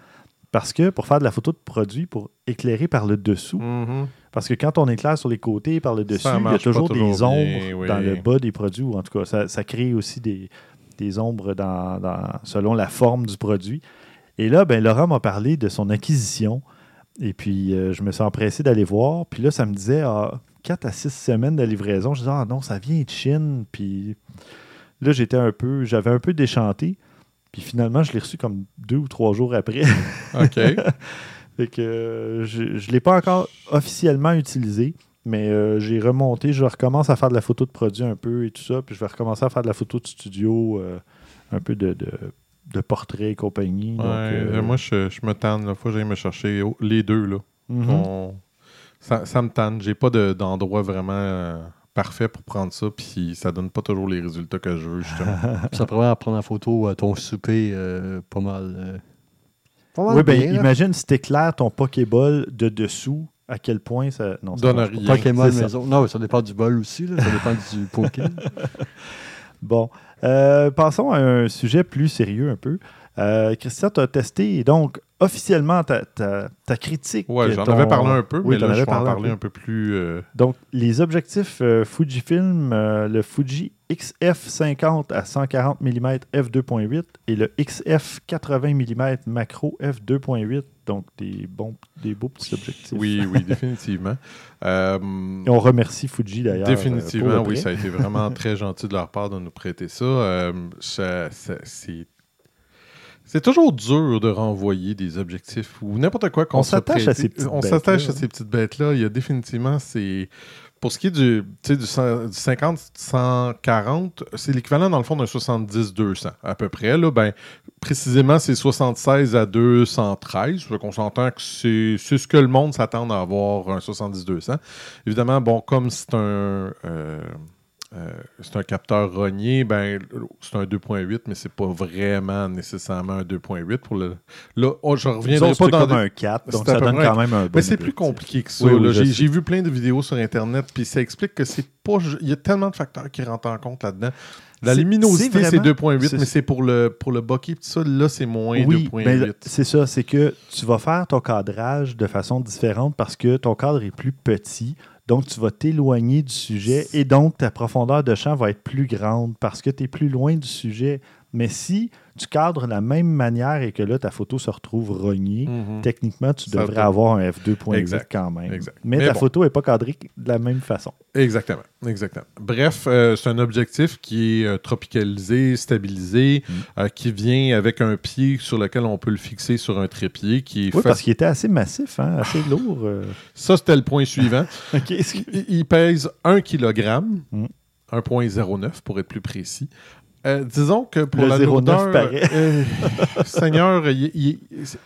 Parce que pour faire de la photo de produit, pour éclairer par le dessous, mhm. Parce que quand on éclaire sur les côtés, par le dessus, il y a toujours, des ombres dans le bas des produits, ou en tout cas, ça, crée aussi des, ombres dans, selon la forme du produit. Et là, ben, Laurent m'a parlé de son acquisition. Et puis, euh, je me suis empressé d'aller voir. Puis là, ça me disait ah, 4 à 6 semaines de livraison. Je disais, ah non, ça vient de Chine. Puis là, j'étais un peu, j'avais un peu déchanté. Puis finalement, je l'ai reçu comme deux ou trois jours après. OK. [laughs] fait que euh, je ne l'ai pas encore officiellement utilisé. Mais euh, j'ai remonté, je recommence à faire de la photo de produit un peu et tout ça, puis je vais recommencer à faire de la photo de studio, un peu de, de portraits et compagnie. Euh, moi, je, je, me tente. La fois, j'aille me chercher les deux. Là. Mhm. ça, ça, me tente. J'ai pas d'endroit vraiment euh, parfait pour prendre ça, puis ça donne pas toujours les résultats que je veux, justement. [laughs] ça pourrait prendre en photo euh, ton souper pas mal. Oui, ben, imagine si t'éclaires ton Pokéball de dessous à quel point ça. Non, ça donne rien. Pokémon maison. Non, ça dépend du bol aussi. Ça dépend du Poké. [laughs] bon. Euh, passons à un sujet plus sérieux un peu. Euh, Christian, tu as testé donc officiellement ta, ta, critique. Oui, j'en avais parlé un peu, mais là, je vais en parler un peu, plus. Euh, donc, les objectifs Fujifilm, le Fuji XF50 à 140 mm f2.8 et le XF 80 mm macro f2.8 donc, des, bons, des beaux petits objectifs. Oui, oui, [laughs] définitivement. Euh, Et on remercie Fuji d'ailleurs. Définitivement, oui, ça a été vraiment [laughs] très gentil de leur part de nous prêter ça. Euh, c'est C'est toujours dur de renvoyer des objectifs ou n'importe quoi qu'on On s'attache à ces petites On bêtes-là. s'attache à ces petites bêtes-là. Il y a définitivement ces. Pour ce qui est du, du, 100 du 50-140, c'est l'équivalent dans le fond d'un 70-200 à peu près. Là, ben, précisément, c'est 76 à 213. Fait qu'on s'entend que c'est c'est ce que le monde s'attend à avoir un 70-200. Évidemment, bon, comme c'est un. euh, euh, c'est un capteur rogné, ben, c'est un 2.8, mais c'est pas vraiment nécessairement un 2.8 pour le. Là, oh, je reviendrai autres, pas dans comme des- un 4, donc ça donne quand même un bon mais c'est plus compliqué que ça. Oui, oui, J'ai vu plein de vidéos sur Internet, puis ça explique que c'est pas. Il y a tellement de facteurs qui rentrent en compte là-dedans. La luminosité, c'est c'est vraiment- 2.8, c'est- mais c'est pour le, pour le bokeh, pis ça, là, c'est moins Oui, 2.8. mais c'est ça, c'est que tu vas faire ton cadrage de façon différente parce que ton cadre est plus petit, donc tu vas t'éloigner du sujet et donc ta profondeur de champ va être plus grande parce que tu es plus loin du sujet. Mais si tu cadres de la même manière et que là, ta photo se retrouve rognée, Mhm. techniquement, tu Ça devrais avoir un F2.8 Exact, quand même. exact. Mais, Mais ta bon. photo n'est pas cadrée de la même façon. Exactement, exactement. Bref, euh, c'est un objectif qui est euh, tropicalisé, stabilisé, Mm. euh, qui vient avec un pied sur lequel on peut le fixer sur un trépied, qui est Oui, parce qu'il était assez massif, hein, assez lourd. euh. Ça, c'était le point suivant. [laughs] Il, il pèse 1 kg, Mm. 1,09 pour être plus précis. Euh, disons que pour Le la 0,9 lourdeur, paraît. [laughs] euh, Seigneur,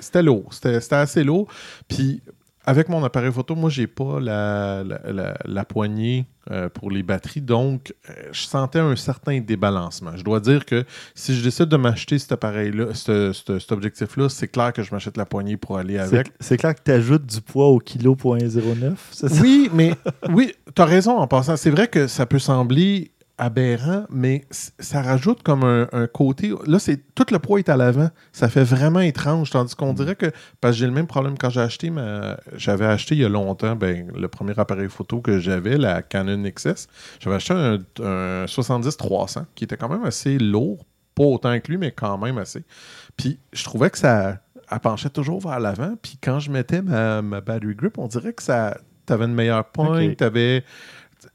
c'était lourd, c'était assez lourd. Puis avec mon appareil photo, moi j'ai pas la, la, la- la poignée euh, pour les batteries, donc euh, je sentais un certain débalancement. Je dois dire que si je décide de m'acheter cet appareil-là, ce- ce- cet objectif-là, c'est clair que je m'achète la poignée pour aller avec. C'est- clair que tu ajoutes du poids au kilo point 09, c'est ça? Oui, mais oui, tu as raison en passant. C'est vrai que ça peut sembler aberrant, mais ça rajoute comme un, un côté. Là, c'est tout le poids est à l'avant. Ça fait vraiment étrange. Tandis qu'on dirait que. Parce que j'ai le même problème quand j'ai acheté ma. J'avais acheté il y a longtemps ben, le premier appareil photo que j'avais, la Canon XS. J'avais acheté un, un 70-300 qui était quand même assez lourd. Pas autant que lui, mais quand même assez. Puis je trouvais que ça. Elle penchait toujours vers l'avant. Puis quand je mettais ma, ma battery grip, on dirait que ça. T'avais une meilleure pointe, t'avais.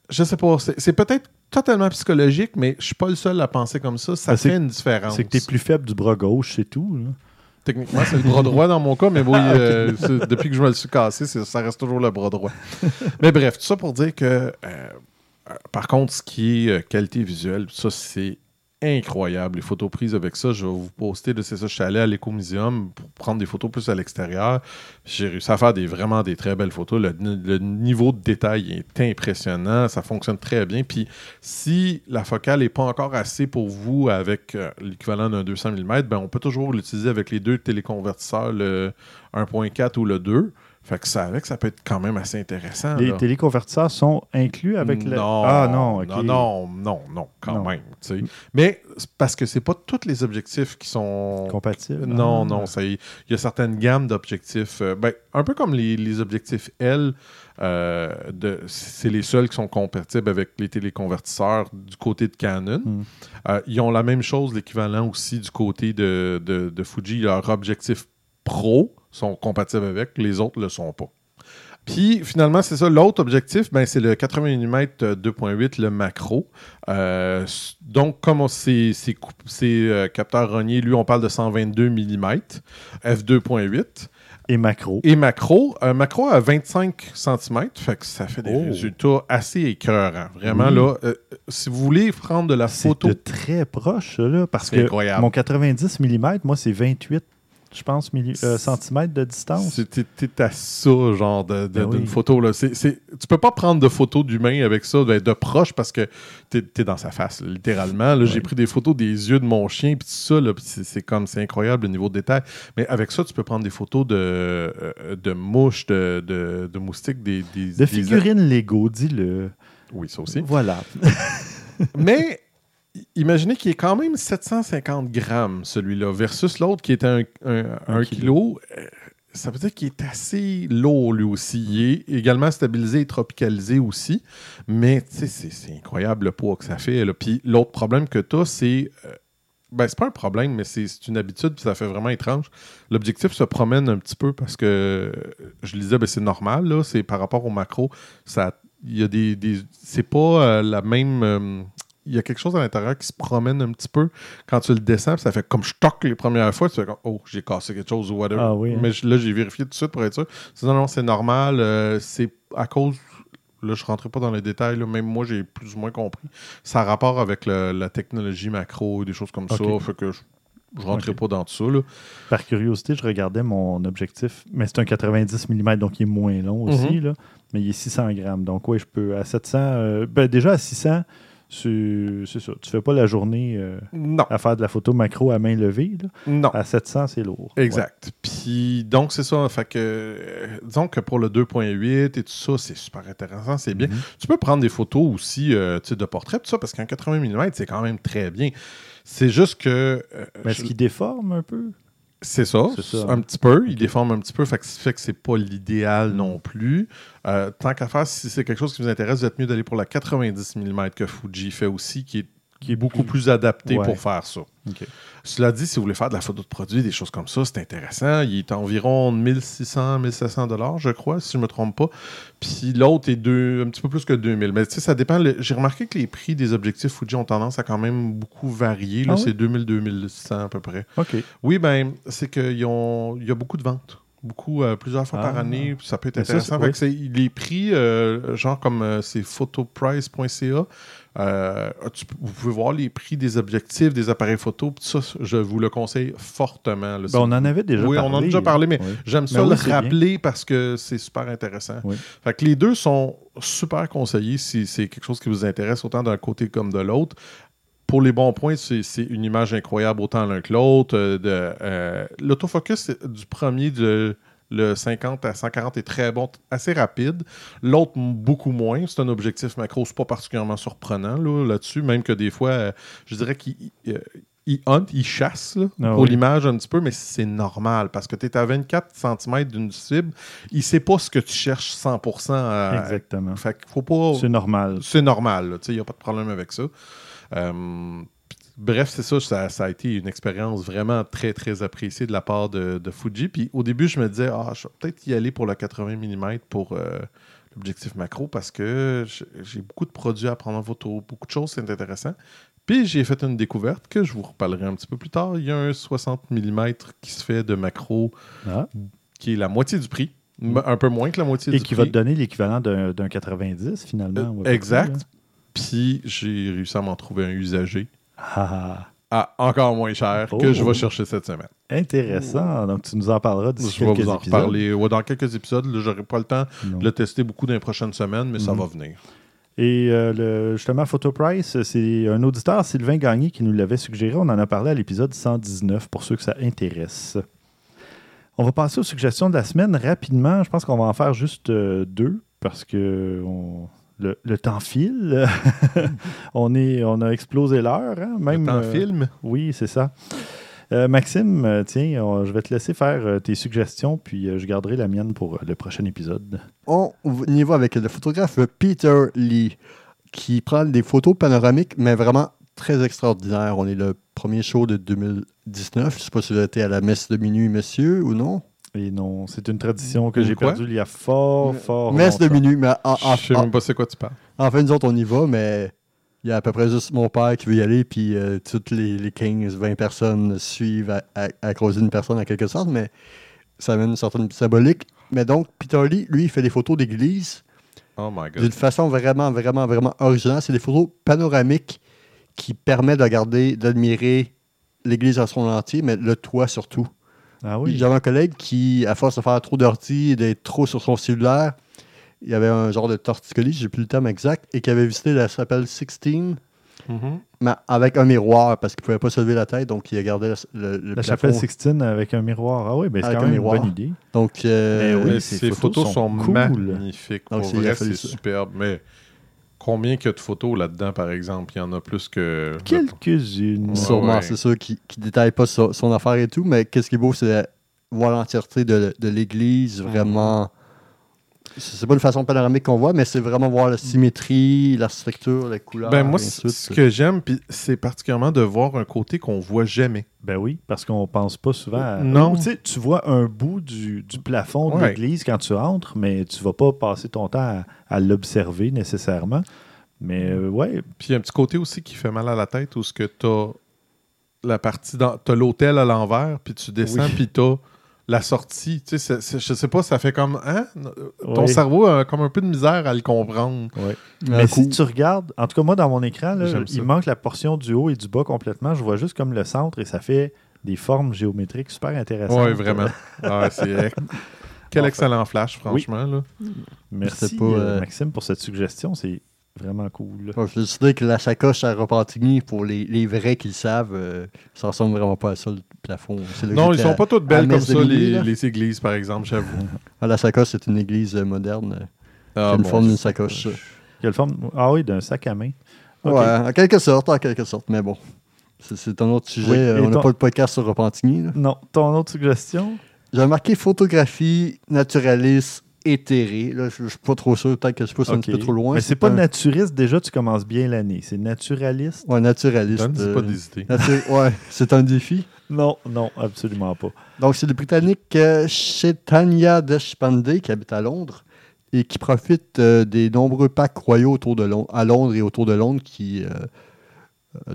Je sais pas. C'est peut-être totalement psychologique, mais je suis pas le seul à penser comme ça. Ça Ben, fait une différence. C'est que tu es plus faible du bras gauche, c'est tout. là. Techniquement, c'est le bras droit dans mon cas, mais oui, [laughs] euh, c'est- depuis que je me le suis cassé, ça reste toujours le bras droit. mais bref, tout ça pour dire que, euh, euh, par contre, ce qui est euh, qualité visuelle, ça, c'est incroyable. Les photos prises avec ça, je vais vous poster. C'est ça, je suis allé à l'éco-muséum pour prendre des photos plus à l'extérieur. J'ai réussi à faire vraiment des très belles photos. Le, le niveau de détail est impressionnant. Ça fonctionne très bien. Puis, si la focale n'est pas encore assez pour vous avec euh, l'équivalent d'un 200 mm, ben, on peut toujours l'utiliser avec les deux téléconvertisseurs, le 1.4 ou le 2. Fait que ça, avec, ça peut être quand même assez intéressant. Les là. téléconvertisseurs sont inclus avec le. Non, Ah non, non, non, non, non, quand Non. même. tu sais. Mais parce que c'est pas tous les objectifs qui sont. Compatibles. Non, Ah. non, il y a certaines gammes d'objectifs. euh, ben, un peu comme les, les objectifs L, euh, c'est les seuls qui sont compatibles avec les téléconvertisseurs du côté de Canon. Mm. Euh, ils ont la même chose, l'équivalent aussi du côté de, de, de Fuji. Leurs objectifs pro sont compatibles avec, les autres ne le sont pas. Puis finalement, c'est ça. L'autre objectif, ben, c'est le 80 mm 2.8, le macro. Euh, donc, comme on- c'est c'est coup- c'est, euh, capteur rogné, lui, on parle de 122 mm, f2.8. Et macro. Et macro, un macro à 25 cm, fait que ça fait des Oh. résultats assez écœurants. Vraiment, Oui. là, euh, si vous voulez prendre de la C'est photo, de très proche, ça, là, parce C'est que incroyable. mon 90 mm, moi, c'est 28, je pense, euh, centimètres de distance. T'es à ça, genre, Ben d'une oui. photo. Là. C'est- tu peux pas prendre de photos d'humain avec ça, de, de proche, parce que t'es es dans sa face, là, littéralement. J'ai pris des photos des yeux de mon chien, puis tout ça, c'est comme, c'est incroyable le niveau de détail. Mais avec ça, tu peux prendre des photos de, euh, de mouches, de, de, de moustiques, des... des De des- figurines Lego, dis-le. Oui, ça aussi. Voilà. [laughs] Mais imaginez qu'il est quand même 750 grammes, celui-là, versus l'autre qui était un, un, Un un kilo. kilo. Euh, Ça veut dire qu'il est assez lourd, lui aussi. Il est également stabilisé et tropicalisé aussi. Mais, tu sais, c'est incroyable le poids que ça fait. là. Puis l'autre problème que tu as, c'est... euh, ben, c'est pas un problème, mais c'est une habitude, puis ça fait vraiment étrange. L'objectif se promène un petit peu parce que euh, je lisais, ben, c'est normal, là, c'est par rapport au macro. Ça, il y a des, des- c'est pas euh, la même, euh, il y a quelque chose à l'intérieur qui se promène un petit peu quand tu le descends, ça fait comme je toque les premières fois, tu fais comme oh, j'ai cassé quelque chose ou whatever. Ah oui, hein. Mais là, j'ai vérifié tout de suite pour être sûr. Non, non, c'est normal. euh, c'est à cause. Là, je ne rentrais pas dans les détails, là, même moi, j'ai plus ou moins compris. Ça a rapport avec le- la technologie macro et des choses comme ça. Fait que je ne rentrais pas dans tout ça. Là. Par curiosité, je regardais mon objectif, mais c'est un 90 mm, donc il est moins long aussi, Mhm. là, mais il est 600 grammes. Donc, oui, je peux à 700. euh, ben, déjà, à 600, c'est c'est ça. Tu fais pas la journée euh, Non, à faire de la photo macro à main levée. là? non. À 700, c'est lourd. Exact. Puis donc c'est ça. Fait que euh, disons que pour le 2.8 et tout ça, c'est super intéressant, c'est bien. Mhm. Tu peux prendre des photos aussi euh, tu de portrait, tout ça, parce qu'un 80 mm, c'est quand même très bien. C'est juste que Mais est-ce je- qu'il déforme un peu? C'est ça, ça. un petit peu. Il déforme un petit peu, fait que, fait que c'est pas l'idéal non plus. Euh, tant qu'à faire, si c'est quelque chose qui vous intéresse, vous êtes mieux d'aller pour la 90 mm que Fuji fait aussi, qui est, qui est beaucoup plus adapté Ouais. pour faire ça. Cela dit, si vous voulez faire de la photo de produit, des choses comme ça, c'est intéressant. Il est environ 1600, 1700 dollars, je crois, si je me trompe pas. Puis l'autre est deux, un petit peu plus que 2000. Mais tu sais, ça dépend. J'ai remarqué que les prix des objectifs Fuji ont tendance à quand même beaucoup varier. Là, Ah oui? c'est 2000, 2100 à peu près. OK. Oui, ben, c'est qu'il y a beaucoup de ventes. Beaucoup, euh, plusieurs fois par Ah. année. Ça peut être ça, intéressant. Fait oui. que les prix, euh, genre comme euh, c'est photoprice.ca, euh, tu- vous pouvez voir les prix des objectifs, des appareils photo. ça, je vous le conseille fortement. là. Ben, on en avait déjà Oui, parlé. on en a déjà parlé, mais Oui. J'aime ça oui, le bien. rappeler parce que c'est super intéressant. Oui. Fait que les deux sont super conseillés si c'est quelque chose qui vous intéresse autant d'un côté comme de l'autre. Pour les bons points, c'est une image incroyable autant l'un que l'autre. euh, euh, L'autofocus du premier, de, le 50 à 140 est très bon, assez rapide. L'autre, beaucoup moins. C'est un objectif macro, c'est pas particulièrement surprenant là, là-dessus, même que des fois, euh, je dirais qu'il euh, il hunt, il chasse là, Ah pour oui. l'image un petit peu, mais c'est normal parce que tu es à 24 cm d'une cible. Il sait pas ce que tu cherches 100%. à- Exactement. Fait faut pas. C'est normal. C'est normal, il n'y a pas de problème avec ça. Euh, bref, c'est ça, ça, ça a été une expérience vraiment très, très appréciée de la part de, de Fuji. Puis au début, je me disais, ah, je vais peut-être y aller pour le 80 mm pour euh, l'objectif macro parce que j'ai- beaucoup de produits à prendre en photo, beaucoup de choses, c'est intéressant. Puis j'ai fait une découverte que je vous reparlerai un petit peu plus tard. Il y a un 60 mm qui se fait de macro Ah. qui est la moitié du prix, un peu moins que la moitié Et du qui prix. va te donner l'équivalent d'un d'un 90, finalement. Euh, exact. Puis j'ai réussi à m'en trouver un usager à encore moins cher Oh. que je vais chercher cette semaine. intéressant. Donc, tu nous en parleras d'ici Je vais quelques vous en épisodes. reparler ouais, dans quelques épisodes. Là, J'aurai pas le temps Non. de le tester beaucoup dans les prochaines semaines, mais ça Mhm. va venir. Et euh, le, justement, PhotoPrice, c'est un auditeur, Sylvain Gagné, qui nous l'avait suggéré. On en a parlé à l'épisode 119 pour ceux que ça intéresse. On va passer aux suggestions de la semaine rapidement. Je pense qu'on va en faire juste euh, deux parce que on- le, le temps file. [laughs] on, est, on a explosé l'heure. hein, Même, le temps euh, film. Oui, c'est ça. Euh, Maxime, euh, tiens, on- je vais te laisser faire euh, tes suggestions, puis euh, je garderai la mienne pour euh, le prochain épisode. On y va avec le photographe Peter Lee, qui prend des photos panoramiques, mais vraiment très extraordinaires. On est le premier show de 2019. Je ne sais pas si vous été à la messe de minuit, monsieur, ou non? Et non, c'est une tradition que Une j'ai perdue il y a fort, fort messe de minuit, mais en, en, je sais même pas c'est quoi tu parles. en fait, nous autres, on y va, mais il y a à peu près juste mon père qui veut y aller, puis euh, toutes les, les 15, 20 personnes suivent à, à, à causer d'une personne en quelque sorte, mais ça amène une certaine symbolique. Mais donc, Peter Lee, lui, il fait des photos d'église Oh my god. d'une façon vraiment, vraiment, vraiment originale. C'est des photos panoramiques qui permettent de regarder, d'admirer l'église en son entier, mais le toit surtout. Ah oui. J'avais un collègue qui, à force de faire trop d'orties et d'être trop sur son cellulaire, il y avait un genre de torticolis, j'ai plus le terme exact, et qui avait visité la chapelle 16, Mhm. mais avec un miroir, parce qu'il ne pouvait pas se lever la tête, donc il regardait le, le- le La plafond. chapelle Sixtine avec un miroir. Ah oui, ben c'est quand un même miroir. une bonne idée. Donc, euh, Mais oui, Mais ces ces photos photos, sont sont, cool. magnifiques. Donc, Pour c'est- superbe. Mais combien qu'il y a de photos là-dedans, par exemple? Il y en a plus que. Quelques-unes. Ouais, sûrement, ouais. c'est sûr qu'il ne détaille pas son, son affaire et tout, mais qu'est-ce qui est beau, c'est de voir l'entièreté de, de l'église, vraiment. C'est pas une façon panoramique qu'on voit, mais c'est vraiment voir la symétrie, l'architecture, les couleurs. Ben moi, ainsi ce que j'aime, puis c'est particulièrement de voir un côté qu'on voit jamais. Ben oui, parce qu'on pense pas souvent à... Non. Ou, Tu sais, tu vois un bout du, du plafond de Ouais. l'église quand tu entres, mais tu vas pas passer ton temps à, à l'observer nécessairement. Mais euh, ouais. Puis il y a un petit côté aussi qui fait mal à la tête où ce que tu as la partie dans. T'as l'hôtel à l'envers, puis tu descends, puis t'as la sortie. Tu sais, je sais pas, ça fait comme. Hein? Ton cerveau a comme un peu de misère à le comprendre. Mais si tu regardes, en tout cas, moi, dans mon écran, il manque la portion du haut et du bas complètement. Je vois juste comme le centre et ça fait des formes géométriques super intéressantes. Oui, vraiment. ah, Quel excellent flash, franchement. Là. Merci, pas, euh, Maxime, pour cette suggestion. C'est vraiment cool. je veux dire que la sacoche à Repentigny, pour les, les vrais qui le savent, euh, ça ressemble vraiment pas à ça, le plafond. Non, ils sont pas toutes belles comme ça, les, les, églises, par exemple, j'avoue. [laughs] Ah, la sacoche, c'est une église euh, moderne. Ah, une forme d'une sacoche. Quelle forme Ah oui, d'un sac à main. Ouais, en quelque sorte, en quelque sorte, mais bon. C'est un autre sujet. Euh, on n'a pas de podcast sur Repentigny. Non. Ton autre suggestion? J'ai marqué photographie naturaliste éthéré. Là, je, ne suis pas trop sûr, peut-être que je pousse un petit peu trop loin. Mais c'est pas naturiste, déjà, tu commences bien l'année. C'est naturaliste. Ouais, naturaliste. ne euh, pas d'hésiter. ouais, [laughs] c'est un défi. Non, non, absolument pas. Donc, c'est le Britannique euh, Chaitanya Deshpande qui habite à Londres et qui profite euh, des nombreux packs royaux autour de Londres, à Londres et autour de Londres qui, euh,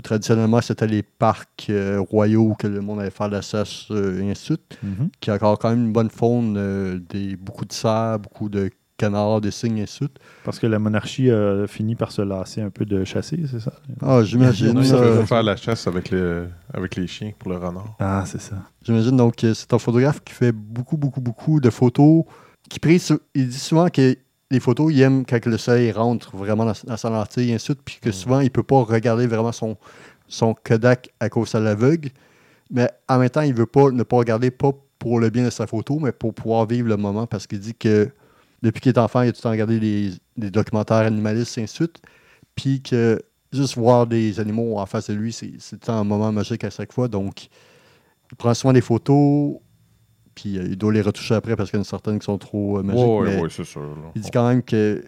traditionnellement, c'était les parcs euh, royaux que le monde allait faire la chasse euh, et ainsi de suite, mhm. qui a encore quand même une bonne faune, des, beaucoup de cerfs, beaucoup de canards, des cygnes et ainsi de suite. Parce que la monarchie a fini par se lasser un peu de chasser, c'est ça? Ah, j'imagine. Il ça... faire la chasse avec, avec les chiens pour le renard. Ah, c'est ça. J'imagine, donc, c'est un photographe qui fait beaucoup, beaucoup, beaucoup de photos, qui prise, il dit souvent que les photos, il aime quand le soleil rentre vraiment dans, sa lentille et ainsi de suite, puis que mm. souvent, il ne peut pas regarder vraiment son, son Kodak à cause de l'aveugle. Mais en même temps, il ne veut pas ne pas regarder, pas pour le bien de sa photo, mais pour pouvoir vivre le moment, parce qu'il dit que depuis qu'il est enfant, il a tout le temps regardé des, documentaires animalistes et ainsi de suite, puis que juste voir des animaux en face de lui, c'est un moment magique à chaque fois. Donc, il prend soin des photos, puis euh, il doit les retoucher après parce qu'il y en a certaines qui sont trop euh, magiques. Oui, oui, c'est sûr. Il dit quand même que.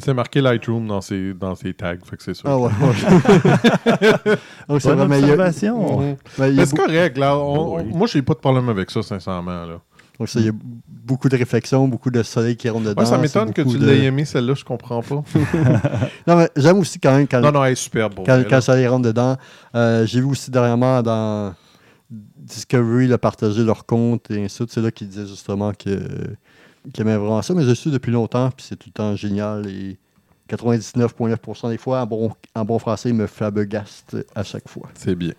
C'est marqué Lightroom dans ses, dans ses tags, fait que c'est sûr. Ah ouais, [laughs] Donc c'est vraiment observation. c'est correct, là. Moi, j'ai pas de problème avec ça, sincèrement. Là. Donc, ça, il y a beaucoup de réflexions, beaucoup de soleil qui rentre dedans. ça m'étonne que tu l'aies aimé, celle-là, je comprends pas. [laughs] non, mais j'aime aussi quand même quand, non, non, elle est superbe. Quand, quand, le soleil rentre dedans. Euh, j'ai vu aussi dernièrement dans Discovery a partagé leur compte et ainsi de suite. C'est là qu'ils disaient justement que, qu'ils aimaient vraiment ça. Mais je suis depuis longtemps, puis c'est tout le temps génial. Et 99,9% des fois, en bon, en bon français, ils me flabbergaste à chaque fois. C'est bien.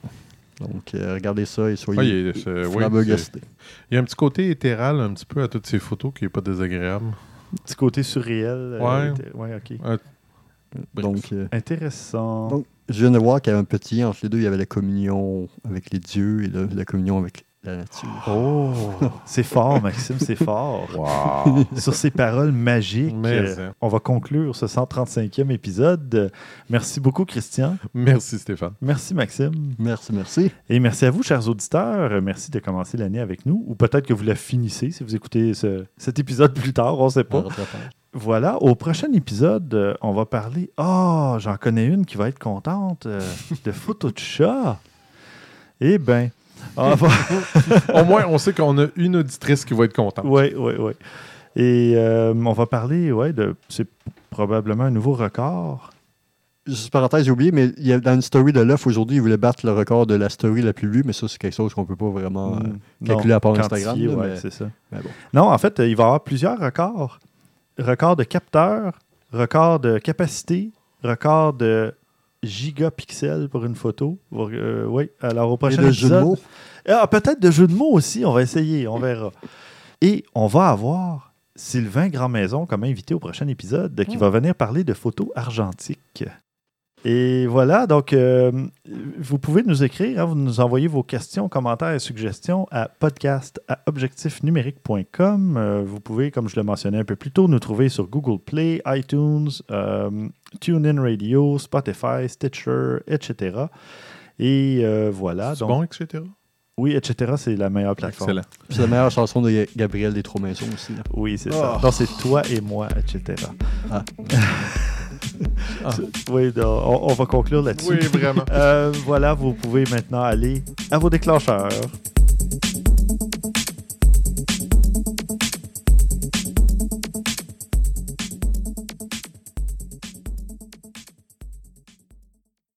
Donc, euh, regardez ça et soyez flabbergastés. il y a un petit côté éthéral un petit peu à toutes ces photos qui n'est pas désagréable. Un petit côté surréel. Euh, ouais. ok. donc, euh, intéressant. Je viens de voir qu'il y avait un petit entre les deux. Il y avait la communion avec les dieux et la, communion avec la nature. Oh, [laughs] c'est fort, Maxime, c'est fort. [laughs] Sur ces paroles magiques, hein. on va conclure ce 135e épisode. Merci beaucoup, Christian. Merci, Stéphane. Merci, Maxime. Merci, merci. Et merci à vous, chers auditeurs. Merci de commencer l'année avec nous. Ou peut-être que vous la finissez si vous écoutez cet épisode plus tard, on ne sait pas. Voilà, au prochain épisode, euh, on va parler. Oh, j'en connais une qui va être contente euh, de photos de chat. Eh bien, [laughs] au moins, on sait qu'on a une auditrice qui va être contente. Oui, oui, oui. Et euh, on va parler, ouais, de. C'est probablement un nouveau record. Juste parenthèse, j'ai oublié, mais il y a, dans une story de l'œuf aujourd'hui, il voulait battre le record de la story la plus vue, mais ça, c'est quelque chose qu'on ne peut pas vraiment hmm. calculer à part Instagram. c'est ça. Non, en fait, il va y avoir plusieurs records record de capteur, record de capacité, record de gigapixels pour une photo. Euh, oui, alors au prochain Et de mots. Ah, peut-être de jeux de mots aussi, on va essayer, on verra. Et on va avoir Sylvain Grand-Maison comme invité au prochain épisode qui va venir parler de photos argentiques. Et voilà, donc euh, vous pouvez nous écrire, hein, vous nous envoyez vos questions, commentaires et suggestions à podcast à objectifnumérique.com. Euh, vous pouvez, comme je le mentionnais un peu plus tôt, nous trouver sur Google Play, iTunes, euh, TuneIn Radio, Spotify, Stitcher, etc. Et voilà. C'est bon, etc. Oui, etc. C'est la meilleure plateforme. C'est la meilleure chanson de Gabriel Destromaisons aussi. Oui, c'est ça. Oh. Non, c'est toi et moi, etc. Ah. [laughs] Ah. Oui, on, va conclure là-dessus. Oui, vraiment. Euh, voilà, vous pouvez maintenant aller à vos déclencheurs.